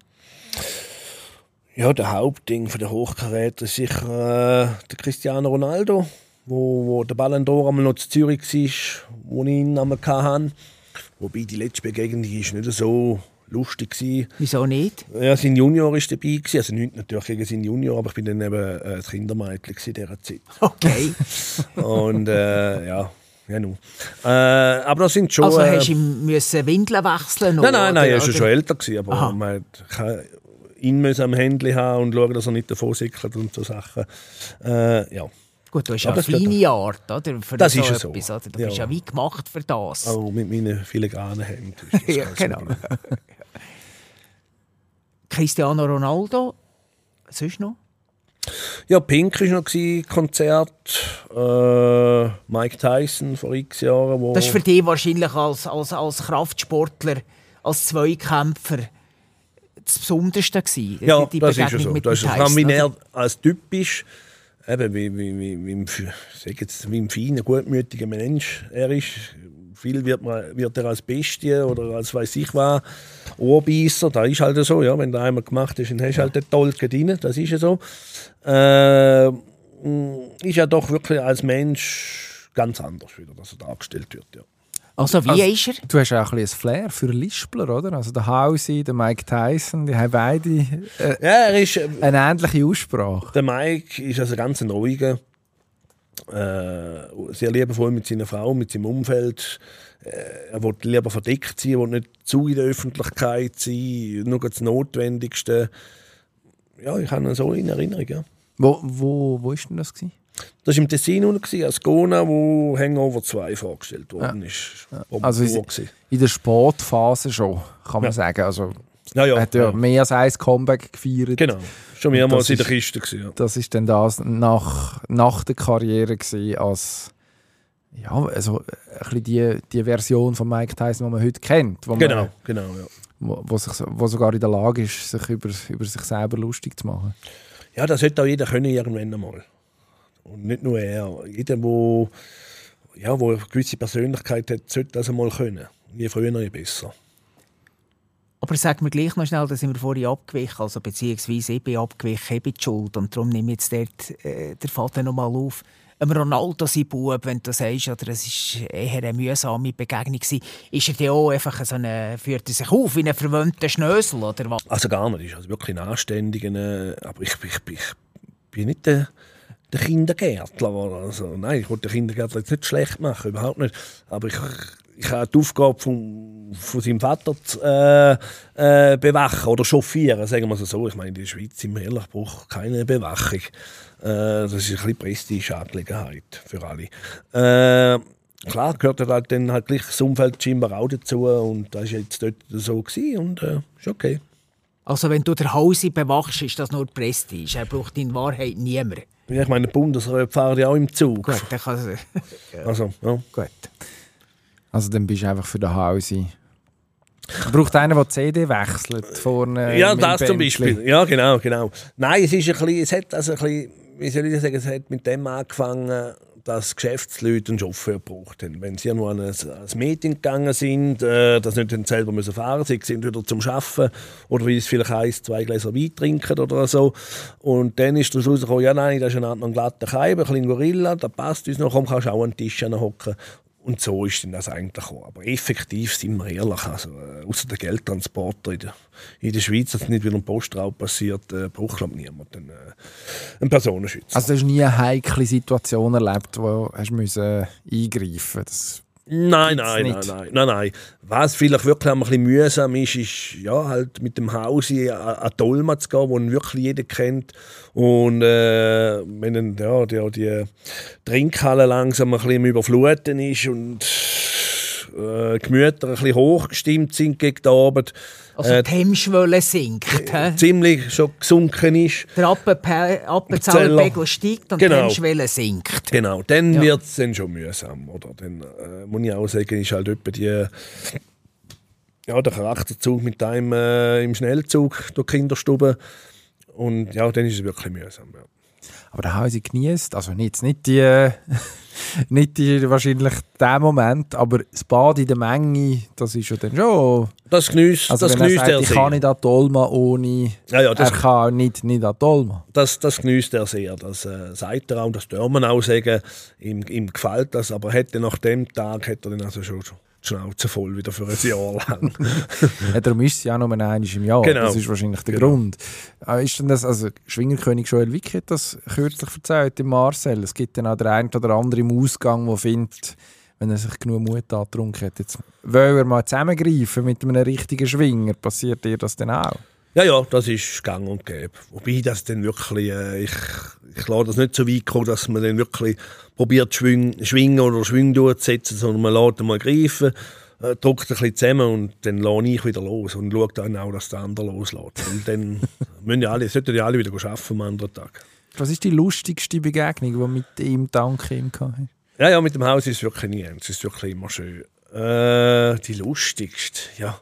D: Ja, der Hauptding von der Hochkaräter ist sicher äh, der Cristiano Ronaldo, wo, wo der Ballon d'Or einmal noch zu Zürich war, wo ich ihn einmal hatte. Wobei die letzte Begegnung ist nicht so lustig war.
C: Wieso nicht?
D: Ja, sein Junior war dabei, gewesen. also nicht natürlich gegen seinen Junior, aber ich bin dann eben äh, das Kindermädchen in dieser Zeit.
C: Okay.
D: Und äh, ja, ja nun. Äh, aber das sind schon...
C: Also
D: äh,
C: hast du ihm müssen Windeln wechseln
D: Nein, nein, nein, er war schon älter, gewesen, aber
C: Aha.
D: man hat ihn müssen am Handy haben und schauen, dass er nicht davon sickert und so Sachen. Äh, ja,
C: Gut, du hast
D: Ja,
C: eine feine Art, oder? Für
D: Das
C: so
D: ist ja so.
C: etwas, oder? Du
D: Ja.
C: bist ja wie gemacht für das.
D: auch mit meinen filigranen Händen.
C: Ja, genau. Cristiano Ronaldo, sonst noch?
D: Ja, Pink war noch Konzert. Äh, Mike Tyson vor x Jahren. Wo
C: Das war für dich wahrscheinlich als, als, als Kraftsportler, als Zweikämpfer das Besonderste gewesen.
D: Ja,
C: die
D: das ist ja
C: Begegnung
D: so.
C: mit
D: Das ist,
C: Tyson,
D: er als Typ ist, eben, wie, wie, wie, wie, sag jetzt, wie ein feiner, gutmütiger Mensch er ist. Viel wird, man, wird er als Bestie oder als weiß ich was, Ohrbeißer. Das ist halt so, ja. Wenn du einmal gemacht hast, dann hast du halt den Tolken drin. Das ist ja so. Äh, ist ja doch wirklich als Mensch ganz anders wieder, dass er dargestellt wird. Ja.
C: Also, wie
A: Also-
C: ist er?
A: Du hast auch ein, bisschen ein Flair für Lispler, oder? Also der Hausi, der Mike Tyson, die haben beide äh,
D: Ja, er ist, äh,
A: eine ähnliche Aussprache.
D: Der Mike ist also ganz ein ruhiger, äh, sehr liebevoll mit seiner Frau, mit seinem Umfeld. Äh, er will lieber verdeckt sein, er will nicht zu in der Öffentlichkeit sein, nur das Notwendigste. Ja, ich habe ihn so in Erinnerung. Ja.
A: Wo, wo, wo ist denn das? Gewesen?
D: Das war im Tessin unten, gewesen, Ascona, wo Hangover 2 vorgestellt worden ist. Oben
A: Also
D: gewesen.
A: In der Sportphase schon, kann man
D: Ja.
A: sagen. Also,
D: ja, ja,
A: hat ja,
D: ja.
A: mehr als ein Comeback gefeiert.
D: Genau, schon mehrmals in der
A: ist-
D: Kiste. Gewesen, ja.
A: Das ist dann das nach, nach der Karriere gewesen, als ja, also ein die, die Version von Mike Tyson, die man heute kennt, wo,
D: Genau,
A: man,
D: genau. Ja.
A: wo, wo, sich, wo sogar in der Lage ist, sich über, über sich selber lustig zu machen.
D: Ja, das sollte auch jeder können irgendwann einmal. Und nicht nur er. Jeder, wo, ja, wo eine gewisse Persönlichkeit hat, sollte das einmal können. Je früher, je besser.
C: Aber sag mir gleich noch schnell, da sind wir vorhin abgewichen, also beziehungsweise ich bin abgewichen, ich bin die schuld und darum nehme ich jetzt dort äh, den Faden noch mal auf. Ein Ronaldo, sein Bub, wenn du sagst, oder es war eher eine mühsame Begegnung, ist er dann auch einfach so eine, führt er sich auf wie ein verwöhnter Schnösel, oder was?
D: Also gar nicht. Ist also wirklich ein anständiger. äh, Aber ich, ich, ich, bin nicht der, der Kindergärtler. Also, nein, ich wollte den Kindergärtler jetzt nicht schlecht machen, überhaupt nicht. Aber ich, ich habe die Aufgabe von, von seinem Vater zu äh, äh, bewachen oder chauffieren, sagen wir es so. Ich meine, in der Schweiz im ehrlich braucht keine Bewachung. Äh, das ist ein bisschen Prestige-Angelegenheit für alle. Äh, klar gehört halt dann halt gleich das Umfeld scheinbar auch dazu und das war jetzt dort so gewesen und äh, ist okay.
C: Also wenn du der Hause bewachst, ist das nur Prestige. Er braucht in Wahrheit niemand.
D: Ja, ich meine, der Bundesrat fahren ja auch im Zug.
C: Gut, dann kann
D: Also, ja.
C: Gut.
A: Also dann bist du einfach für den Hausi Braucht einer, der die CD wechselt vorne
D: Ja, das zum
A: Bändchen?
D: Beispiel. Ja, genau, genau. Nein, es ist ein bisschen, es hat also ein bisschen, wie soll ich sagen, es hat mit dem angefangen, dass Geschäftsleute einen Chauffeur gebraucht haben. Wenn sie nur an ein, an ein Meeting gegangen sind, äh, das nicht dann selber müssen fahren sie sind wieder zum Arbeiten oder weil sie vielleicht eins, zwei Gläser Wein trinken oder so. Und dann ist daraus rausgekommen, ja nein, das ist ein, glatter Keim, ein bisschen Gorilla, da passt uns noch, komm, kannst du auch an den Tisch hocken. Und so ist dann das eigentlich gekommen. Aber effektiv, sind wir ehrlich, also, äh, außer der Geldtransporter in der, in der Schweiz, dass nicht wieder ein Postraub passiert, äh, braucht glaub ich, niemand einen, äh, einen Personenschützer.
A: Also du hast nie eine heikle Situation erlebt, wo hast müssen eingreifen das
D: Nein, nein, nein,
A: nicht.
D: nein, nein, nein. Was vielleicht wirklich ein bisschen mühsam ist, ist ja, halt mit dem Haus an an Dolma zu gehen, ihn wirklich jeder kennt. Und äh, wenn dann, ja, die, die Trinkhalle langsam ein bisschen überfluten ist und äh, Gemüter ein bisschen hochgestimmt sind gegen den Abend,
C: Also
D: Äh,
C: die Hemmschwelle sinkt. hä?
D: ziemlich schon gesunken ist,
C: Der Appenzahlerpegel steigt und
D: Genau.
C: die Hemmschwelle sinkt.
D: Genau, dann
C: Ja.
D: wird es dann schon mühsam. Oder? Dann äh, muss ich auch sagen, ist halt etwa die, ja, der Charakterzug mit einem äh, im Schnellzug durch die Kinderstube. Und ja, dann ist es wirklich mühsam. Ja.
A: Aber da haben sie genießt, also nicht, nicht die, nicht die, wahrscheinlich der Moment, aber das Bad in der Menge, das ist ja dann schon...
D: Das genießt,
A: Also
D: das
A: er
D: genießt er
A: ich kann
D: sehr.
A: nicht an die Olma ohne...
D: Ja, ja, das,
A: er kann nicht, nicht an die Olma.
D: das, das genießt er sehr. Das äh, sagt er auch, das dürfen wir auch sagen. Ihm, ihm gefällt das, aber hätte nach dem Tag hätte er dann also schon die Schnauze voll wieder für ein Jahr lang.
A: Ja, darum ist es ja nur einmal im Jahr.
D: Genau.
A: Das ist wahrscheinlich der
D: Genau.
A: Grund. Aber ist denn das, also Schwingerkönig Joel Wick hat das kürzlich erzählt im Marcel. Es gibt dann auch der eine oder andere im Ausgang, der findet, wenn er sich genug Mut angetrunken hat, jetzt will er mal zusammengreifen mit einem richtigen Schwinger. Passiert dir das dann auch?
D: Ja, ja, das ist gang und gäbe. Wobei das dann wirklich, äh, ich, ich lasse das nicht so weit kommen, dass man dann wirklich probiert, schwing, schwingen oder schwingen durchzusetzen, sondern man lässt mal greifen, äh, drückt ein bisschen zusammen und dann lasse ich wieder los und schaue dann auch, dass der andere loslässt. Und dann müssen ja alle, sollten ja alle wieder arbeiten am anderen Tag.
A: Was ist die lustigste Begegnung, die du mit ihm dank ihm gehabt hast?
D: Ja, ja, mit dem Haus ist es wirklich nie ernst. Es ist wirklich immer schön. Äh, die lustigste, ja.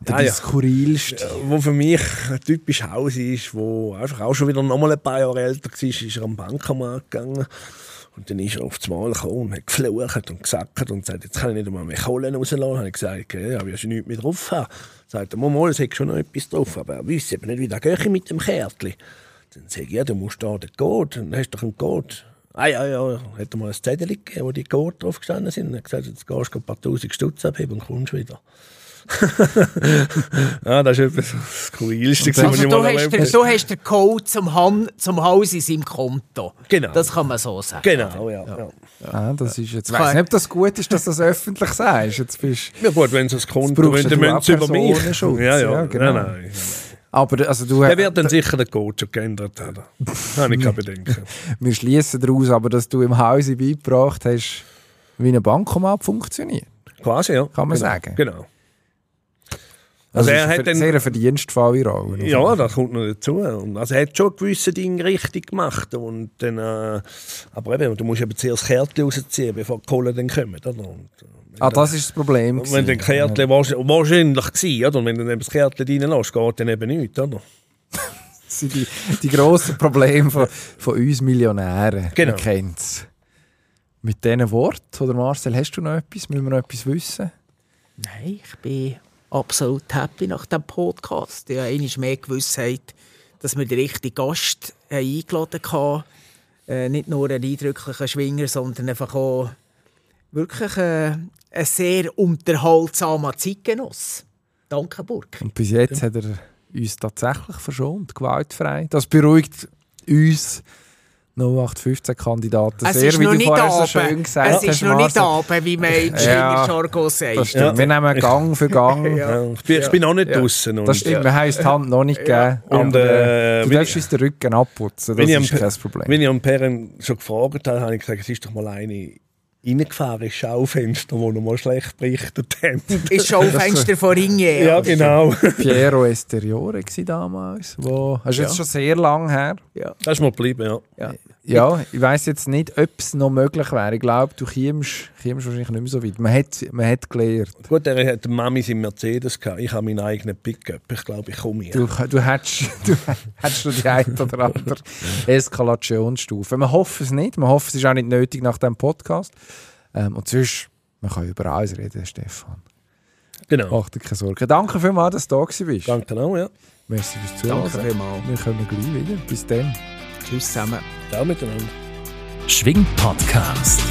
A: Der
D: Ja, ja.
A: skurrilste.
D: wo für mich ein typisch Haus ist, wo einfach auch schon wieder noch mal ein paar Jahre älter war, ist er am Bankomat gegangen. Und dann ist er auf das Mal gekommen und hat geflucht und gesackt und sagt, jetzt kann ich nicht einmal mehr Kohlen rauslassen. Habe ich gesagt, ja, wirst du nichts mehr drauf haben. Sagt er, mal, es hat schon noch etwas drauf, aber er wüsste eben nicht, wie das gehe mit dem Kärtchen. Dann sage ich, ja, du musst da den Code, dann hast du doch einen Code. Ah ja, ja, hat er mal ein Zettel gegeben, wo die Code drauf gestanden sind. Und er hat gesagt, jetzt gehst du ein paar tausend Stutz abheben und kommst wieder. ja, das ist etwas das Skurrilste,
C: Also
D: ich
C: du
D: mal
C: hast,
D: habe.
C: du hast den Code zum, Han, zum Haus in seinem Konto.
D: Genau.
C: Das kann man so sagen.
D: Genau, ja. ja.
A: Ah, das ist jetzt, ich weiß nicht, ob das gut ist, dass du das öffentlich sagst. Jetzt bist,
D: Ja gut, wenn sie es Konto, wenn dann müssen sie über mich.
A: Personenschutz,
D: Ja, ja,
A: ja, genau.
D: Nein, nein.
A: aber also du,
D: Der wird dann sicher den Code schon geändert haben. Da habe ich keine Bedenken.
A: wir schließen daraus, aber dass du im Haus beigebracht hast, wie ein Bankomat funktioniert.
D: Quasi, ja.
A: Kann man
D: genau.
A: sagen.
D: Genau.
A: Also,
D: Also er hat dann-
A: sehr eine verdienstvolle Rolle.
D: Ja, das kommt noch dazu. Also er hat schon gewisse Dinge richtig gemacht. Und dann, äh, aber eben, du musst eben zuerst das Kärtchen rausziehen, bevor die Kohlen dann kommen. Oder? Und, äh,
A: Ah, das ist das Problem.
D: Und wenn dann
A: gewesen.
D: Kärtchen wahrscheinlich, wahrscheinlich war, oder? Und wenn du dann eben das Kärtchen reinlässt, geht dann eben nichts, oder?
A: Das sind die, die grossen Probleme von, von uns Millionären.
D: Genau.
A: Man kennt's. Mit diesen Worten, oder Marcel, hast du noch etwas? Müssen wir noch etwas wissen?
C: Nein, ich bin absolut happy nach dem Podcast. Ich habe einmal mehr Gewissheit, dass wir den richtigen Gast eingeladen haben. Äh, nicht nur einen eindrücklichen Schwinger, sondern einfach auch wirklich äh, ein sehr unterhaltsamer Zeitgenoss. Danke, Burg.
A: Und bis jetzt hat er uns tatsächlich verschont, gewaltfrei. Das beruhigt uns 0815-Kandidaten
C: Es
A: sehr,
C: ist
A: wie
C: noch
A: du
C: nicht
A: vorher so schön gesagt
C: Es
A: hast,
C: ist noch nicht. Abend, wie man
A: Ja,
C: Schwingerjargon sagt.
D: Ja.
A: Wir nehmen Gang für Gang.
D: Ja. Ich, bin, ich bin auch nicht
A: Ja.
D: draußen.
A: Das stimmt, wir haben uns die Hand noch nicht gegeben.
D: Und,
A: aber,
D: äh,
A: du darfst uns den Rücken abputzen, das
D: wenn ich
A: ist
D: am-
A: kein Problem.
D: Wenn ich am Perren schon gefragt habe, habe ich gesagt, es ist doch mal eine reingefahren ins Schaufenster, wo noch mal schlecht berichtet haben.
C: Ist Schaufenster von Ringe.
D: ja, genau.
A: Piero Esteriore war damals. Wo, du jetzt
C: Ja.
A: schon sehr lange her.
C: Ja.
D: Das ist mir geblieben, ja.
C: Ja.
A: Ja, ich weiss jetzt nicht, ob es noch möglich wäre. Ich glaube, du kommst, kommst wahrscheinlich nicht mehr so weit. Man hat, man hat gelernt.
D: Gut, er hat Mami seinen Mercedes gehabt. Ich habe meinen eigenen Pickup. Ich glaube, ich komme hier.
A: Du, du hättest, du hättest noch die eine oder andere Eskalationsstufe. Wir hoffen es nicht. Wir hoffen, es ist auch nicht nötig nach diesem Podcast. Ähm, und sonst, man kann über alles reden, Stefan.
D: Genau.
A: Mach dir keine Sorgen. Danke vielmals, dass du da bist.
D: Danke auch, ja.
A: Merci fürs
C: Danke
A: Zuhören.
C: vielmals.
A: Wir kommen gleich wieder. Bis dann.
C: Tschüss zusammen.
D: Ciao miteinander.
B: Schwing Podcast.